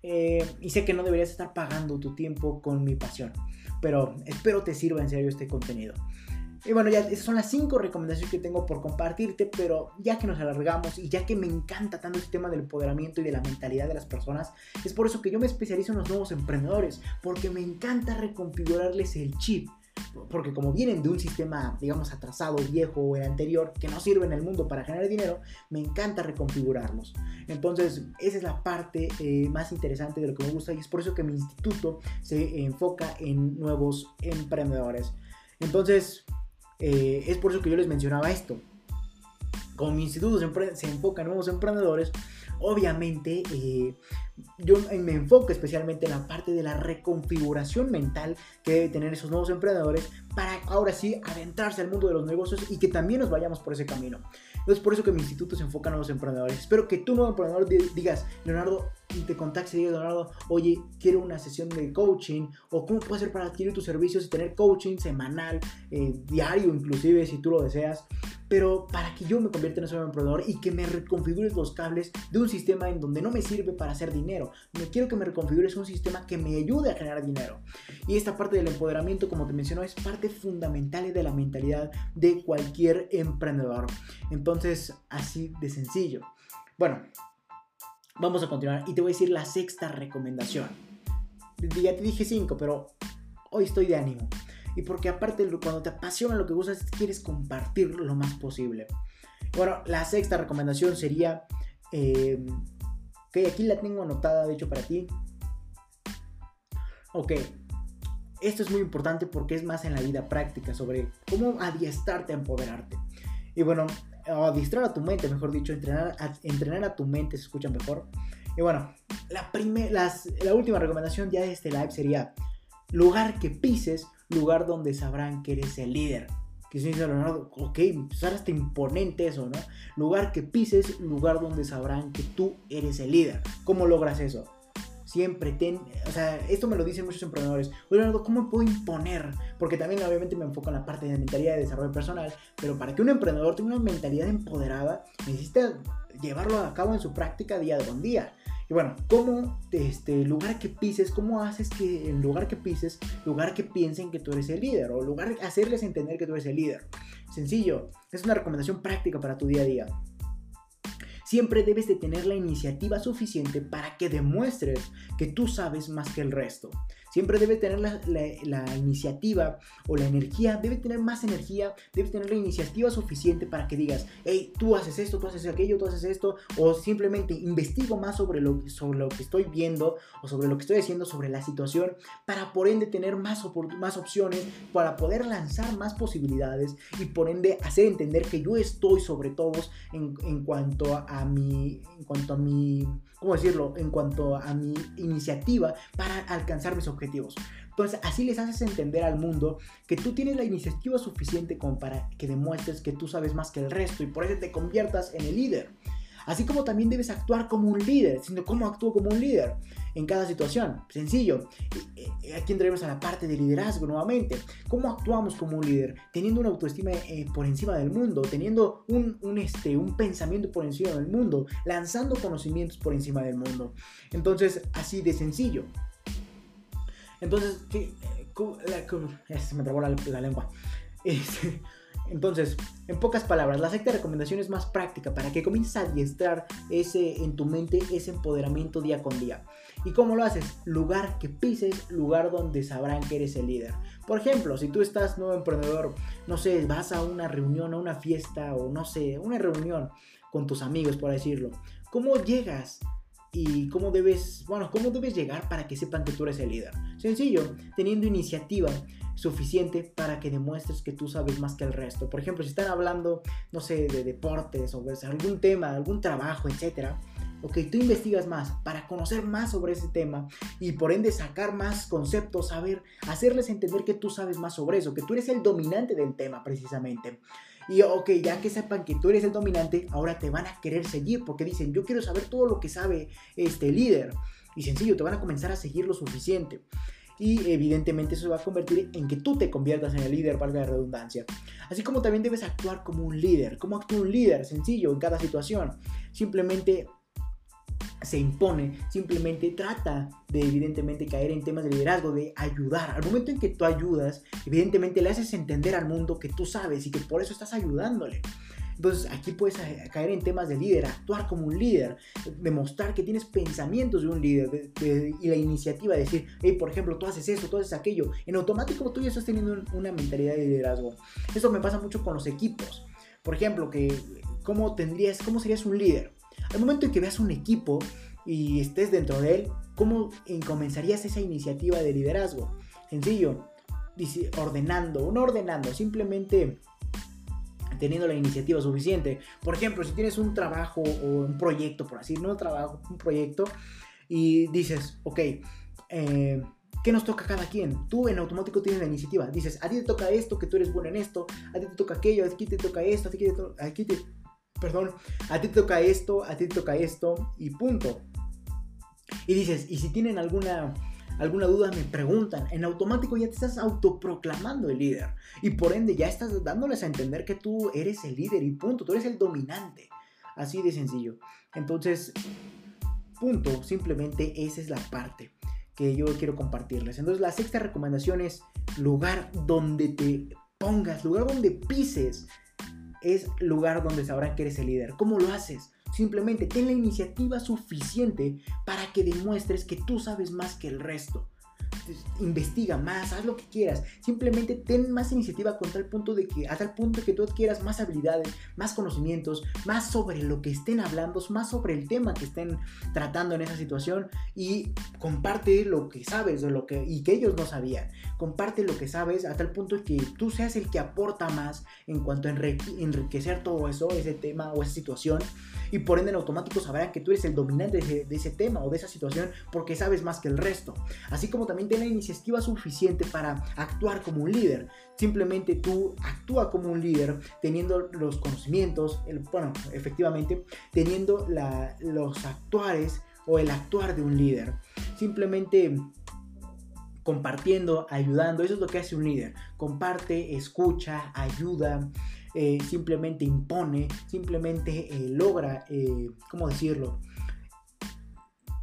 eh, y sé que no deberías estar pagando tu tiempo con mi pasión, pero espero te sirva en serio este contenido. Y bueno, ya esas son las cinco recomendaciones que tengo por compartirte, pero ya que nos alargamos y ya que me encanta tanto este tema del empoderamiento y de la mentalidad de las personas, es por eso que yo me especializo en los nuevos emprendedores, porque me encanta reconfigurarles el chip porque como vienen de un sistema, digamos, atrasado, viejo o anterior, que no sirve en el mundo para generar dinero, me encanta reconfigurarlos. Entonces, esa es la parte eh, más interesante de lo que me gusta y es por eso que mi instituto se enfoca en nuevos emprendedores. Entonces, eh, es por eso que yo les mencionaba esto. Como mi instituto se enfoca en nuevos emprendedores, obviamente eh, yo me enfoco especialmente en la parte de la reconfiguración mental que debe tener esos nuevos emprendedores para ahora sí adentrarse al mundo de los negocios y que también nos vayamos por ese camino. Entonces, por eso que mi instituto se enfoca en los emprendedores. Espero que tú, nuevo emprendedor, digas, Leonardo, te contactes y Leonardo, oye, quiero una sesión de coaching, o cómo puedo hacer para adquirir tus servicios y tener coaching semanal, eh, diario inclusive, si tú lo deseas pero para que yo me convierta en un emprendedor y que me reconfigures los cables de un sistema en donde no me sirve para hacer dinero. Me quiero que me reconfigures un sistema que me ayude a generar dinero. Y esta parte del empoderamiento, como te menciono, es parte fundamental de la mentalidad de cualquier emprendedor. Entonces, así de sencillo. Bueno, vamos a continuar y te voy a decir la sexta recomendación. Ya te dije cinco, pero hoy estoy de ánimo. y porque aparte cuando te apasiona lo que gustas, quieres compartir lo más posible. Bueno, la sexta recomendación sería, eh, que aquí la tengo anotada, de hecho, para ti. Ok, esto es muy importante porque es más en la vida práctica sobre cómo adiestrarte a empoderarte. Y bueno, o adiestrar a tu mente, mejor dicho, entrenar a, entrenar a tu mente, se escucha mejor. Y bueno, la, la última recomendación ya de este live sería lugar que pises, lugar donde sabrán que eres el líder. Que si dice Leonardo, ok, pues está imponente eso, ¿no? Lugar que pises, lugar donde sabrán que tú eres el líder. ¿Cómo logras eso? Siempre ten, o sea, esto me lo dicen muchos emprendedores. Oye, Leonardo, ¿cómo puedo imponer? Porque también obviamente me enfoco en la parte de mentalidad de desarrollo personal, pero para que un emprendedor tenga una mentalidad empoderada, necesita llevarlo a cabo en su práctica día con día. Y bueno, ¿cómo, este, lugar que pises, cómo haces que el lugar que pises, lugar que piensen que tú eres el líder, o lugar hacerles entender que tú eres el líder? Sencillo, es una recomendación práctica para tu día a día. Siempre debes de tener la iniciativa suficiente para que demuestres que tú sabes más que el resto. Siempre debe tener la, iniciativa o la energía, debe tener más energía, debe tener la iniciativa suficiente para que digas, hey, tú haces esto, tú haces aquello, tú haces esto, o simplemente investigo más sobre lo, sobre lo que estoy viendo o sobre lo que estoy haciendo, sobre la situación, para por ende tener más, más opciones, para poder lanzar más posibilidades y por ende hacer entender que yo estoy sobre todos en, en cuanto a mi, en cuanto a mi, ¿cómo decirlo? En cuanto a mi iniciativa para alcanzar mis objetivos entonces así les haces entender al mundo que tú tienes la iniciativa suficiente para que demuestres que tú sabes más que el resto y por eso te conviertas en el líder. Así como también debes actuar como un líder, sino cómo actúo como un líder en cada situación. Sencillo. Aquí entraremos a la parte de liderazgo nuevamente. ¿Cómo actuamos como un líder? Teniendo una autoestima eh, por encima del mundo, teniendo un, este, un pensamiento por encima del mundo, lanzando conocimientos por encima del mundo. Entonces, así de sencillo. Entonces, ¿qué, se me trabó la, lengua. Este, entonces, en pocas palabras, la secta de recomendaciones más práctica para que comiences a adiestrar ese, en tu mente ese empoderamiento día con día. ¿Y cómo lo haces? Lugar que pises, lugar donde sabrán que eres el líder. Por ejemplo, si tú estás nuevo emprendedor, no sé, vas a una reunión, a una fiesta o no sé, una reunión con tus amigos, por decirlo. ¿Cómo llegas y cómo debes, bueno, cómo debes llegar para que sepan que tú eres el líder. Sencillo, teniendo iniciativa suficiente para que demuestres que tú sabes más que el resto. Por ejemplo, si están hablando, no sé, de deportes o de algún tema, algún trabajo, etcétera, ok, tú investigas más para conocer más sobre ese tema y por ende sacar más conceptos, saber, hacerles entender que tú sabes más sobre eso, que tú eres el dominante del tema precisamente. Y ok, ya que sepan que tú eres el dominante, ahora te van a querer seguir porque dicen, yo quiero saber todo lo que sabe este líder. Y sencillo, te van a comenzar a seguir lo suficiente. Y evidentemente eso va a convertir en que tú te conviertas en el líder, valga la redundancia. Así como también debes actuar como un líder. ¿Cómo actúa un líder? Sencillo, en cada situación. Simplemente se impone, simplemente trata de evidentemente caer en temas de liderazgo, de ayudar. Al momento en que tú ayudas, evidentemente le haces entender al mundo que tú sabes y que por eso estás ayudándole. Entonces aquí puedes caer en temas de líder, actuar como un líder, demostrar que tienes pensamientos de un líder y la iniciativa de decir, hey, por ejemplo, tú haces esto, tú haces aquello. En automático tú ya estás teniendo una mentalidad de liderazgo. Eso me pasa mucho con los equipos. Por ejemplo, que cómo tendrías, cómo serías un líder. Al momento en que veas un equipo y estés dentro de él, ¿cómo comenzarías esa iniciativa de liderazgo? Sencillo, ordenando, no ordenando, simplemente teniendo la iniciativa suficiente. Por ejemplo, si tienes un trabajo o un proyecto, por así, no un trabajo, un proyecto, y dices, ok, eh, ¿qué nos toca a cada quien? Tú en automático tienes la iniciativa. Dices, a ti te toca esto, que tú eres bueno en esto, a ti te toca aquello, a ti te toca esto, a ti te, aquí te perdón, a ti toca esto, a ti toca esto y punto. Y dices, y si tienen alguna, alguna duda me preguntan, en automático ya te estás autoproclamando el líder y por ende ya estás dándoles a entender que tú eres el líder y punto, tú eres el dominante. Así de sencillo. Entonces, punto, simplemente esa es la parte que yo quiero compartirles. Entonces, la sexta recomendación es lugar donde te pongas, lugar donde pises es lugar donde sabrán que eres el líder. ¿Cómo lo haces? Simplemente ten la iniciativa suficiente para que demuestres que tú sabes más que el resto. Investiga más, haz lo que quieras. Simplemente ten más iniciativa con tal punto de que, a tal punto que tú adquieras más habilidades, más conocimientos, más sobre lo que estén hablando, más sobre el tema que estén tratando en esa situación y comparte lo que sabes de lo que, y que ellos no sabían. Comparte lo que sabes a tal punto que tú seas el que aporta más en cuanto a enriquecer todo eso, ese tema o esa situación y por ende en automático sabrán que tú eres el dominante de, ese tema o de esa situación porque sabes más que el resto. Así como también ten la iniciativa suficiente para actuar como un líder. Simplemente tú actúa como un líder teniendo los conocimientos, bueno, efectivamente, teniendo los actuares o el actuar de un líder. Simplemente compartiendo, ayudando, eso es lo que hace un líder. Comparte, escucha, ayuda, eh, simplemente impone, simplemente eh, logra, eh, ¿cómo decirlo?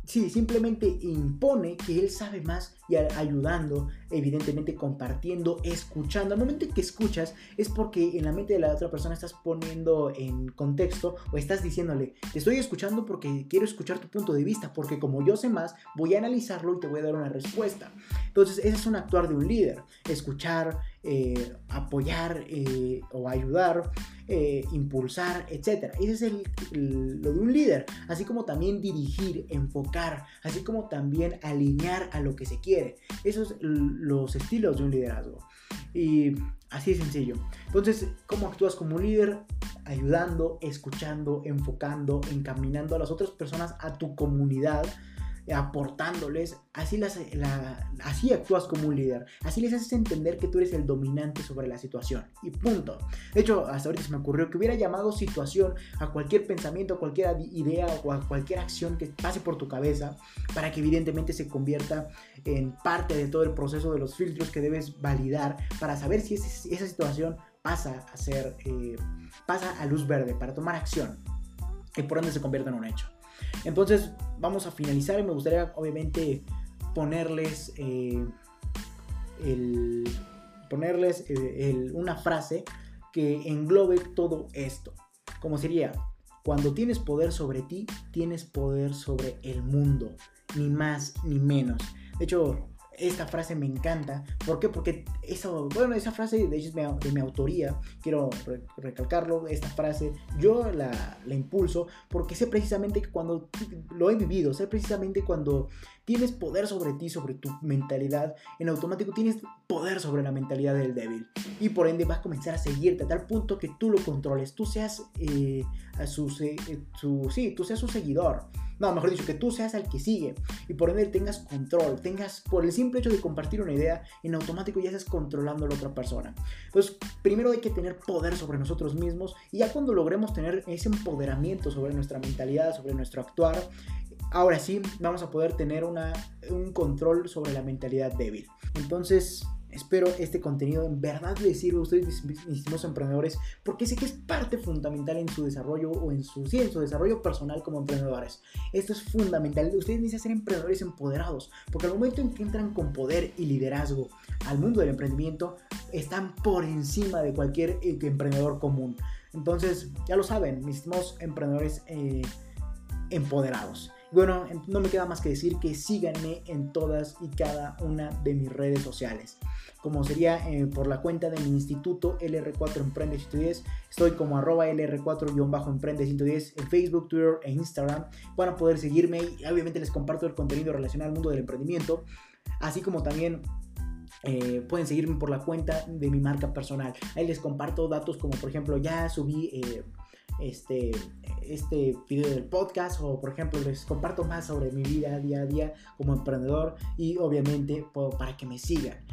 Sí, simplemente impone que él sabe más y ayudando, evidentemente compartiendo, escuchando. Al momento que escuchas es porque en la mente de la otra persona estás poniendo en contexto o estás diciéndole, te estoy escuchando porque quiero escuchar tu punto de vista, porque como yo sé más, voy a analizarlo y te voy a dar una respuesta. Entonces, ese es un actuar de un líder, escuchar, eh, apoyar eh, o ayudar, eh, impulsar, etc. Ese es lo de un líder, así como también dirigir, enfocar, así como también alinear a lo que se quiere esos son los estilos de un liderazgo. Y así de sencillo. Entonces, ¿cómo actúas como líder? Ayudando, escuchando, enfocando, encaminando a las otras personas, a tu comunidad aportándoles, así, las, así actúas como un líder, así les haces entender que tú eres el dominante sobre la situación y punto. De hecho, hasta ahorita se me ocurrió que hubiera llamado situación a cualquier pensamiento, a cualquier idea o a cualquier acción que pase por tu cabeza para que evidentemente se convierta en parte de todo el proceso de los filtros que debes validar para saber si esa situación pasa a ser, eh, pasa a luz verde para tomar acción y por ende se convierta en un hecho. Entonces vamos a finalizar y me gustaría obviamente ponerles, eh, ponerles eh, una frase que englobe todo esto. Como sería, cuando tienes poder sobre ti, tienes poder sobre el mundo, ni más ni menos. De hecho, esta frase me encanta. ¿Por qué? Porque eso, bueno, esa frase de, de mi autoría, quiero recalcarlo, esta frase yo la, la, impulso porque sé precisamente que cuando lo he vivido, sé precisamente cuando tienes poder sobre ti, sobre tu mentalidad, en automático tienes poder sobre la mentalidad del débil. Y por ende vas a comenzar a seguirte a tal punto que tú lo controles, tú seas, eh, a su, su, sí, tú seas su seguidor. No, mejor dicho, que tú seas el que sigue y por ende tengas control, tengas, por el simple hecho de compartir una idea, en automático ya estás controlando a la otra persona. Entonces, primero hay que tener poder sobre nosotros mismos y ya cuando logremos tener ese empoderamiento sobre nuestra mentalidad, sobre nuestro actuar, ahora sí vamos a poder tener un control sobre la mentalidad débil. Entonces, Espero este contenido en verdad les sirva a ustedes, mis, estimados emprendedores, porque sé que es parte fundamental en su desarrollo o en su, sí, su desarrollo personal como emprendedores. Esto es fundamental. Ustedes necesitan ser emprendedores empoderados, porque al momento en que entran con poder y liderazgo al mundo del emprendimiento, están por encima de cualquier eh, emprendedor común. Entonces, ya lo saben, mis estimados emprendedores eh, empoderados. Bueno, no me queda más que decir que síganme en todas y cada una de mis redes sociales. Como sería eh, por la cuenta de mi instituto LR4 Emprende 110. Estoy como arroba LR4-Emprende 110 en Facebook, Twitter e Instagram. Van a poder seguirme y obviamente les comparto el contenido relacionado al mundo del emprendimiento. Así como también eh, pueden seguirme por la cuenta de mi marca personal. Ahí les comparto datos como por ejemplo ya subí... Eh, este, este video del podcast o por ejemplo les comparto más sobre mi vida día a día como emprendedor y obviamente para que me sigan.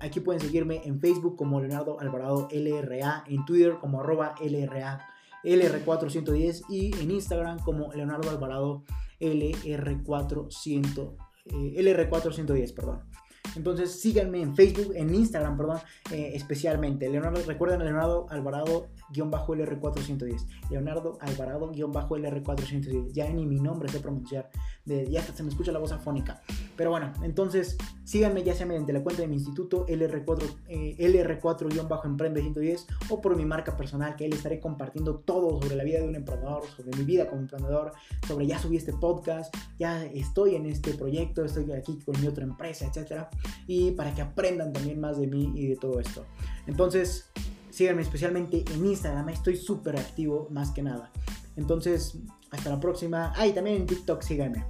Aquí pueden seguirme en Facebook como Leonardo Alvarado LRA, en Twitter como arroba LRA LR410 y en Instagram como Leonardo Alvarado LR400, eh, LR410, perdón. Entonces síganme en Facebook, en Instagram, perdón, eh, especialmente. Leonardo, recuerden Leonardo Alvarado-LR410. Leonardo Alvarado-LR410. Ya ni mi nombre sé pronunciar. De, ya se me escucha la voz afónica. Pero bueno, entonces síganme ya sea mediante la cuenta de mi instituto LR4, eh, LR4-Emprende 110 o por mi marca personal que ahí les estaré compartiendo todo sobre la vida de un emprendedor, sobre mi vida como emprendedor, sobre ya subí este podcast, ya estoy en este proyecto, estoy aquí con mi otra empresa, etcétera, y para que aprendan también más de mí y de todo esto. Entonces, síganme especialmente en Instagram, estoy súper activo más que nada. Entonces, hasta la próxima. Ah, y también en TikTok síganme.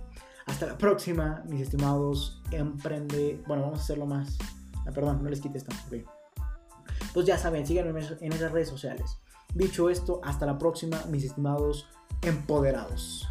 Hasta la próxima, mis estimados. Emprende. Bueno, vamos a hacerlo más. Ah, perdón, no les quite esto. Okay. Entonces ya saben, síganme en esas redes sociales. Dicho esto, hasta la próxima, mis estimados empoderados.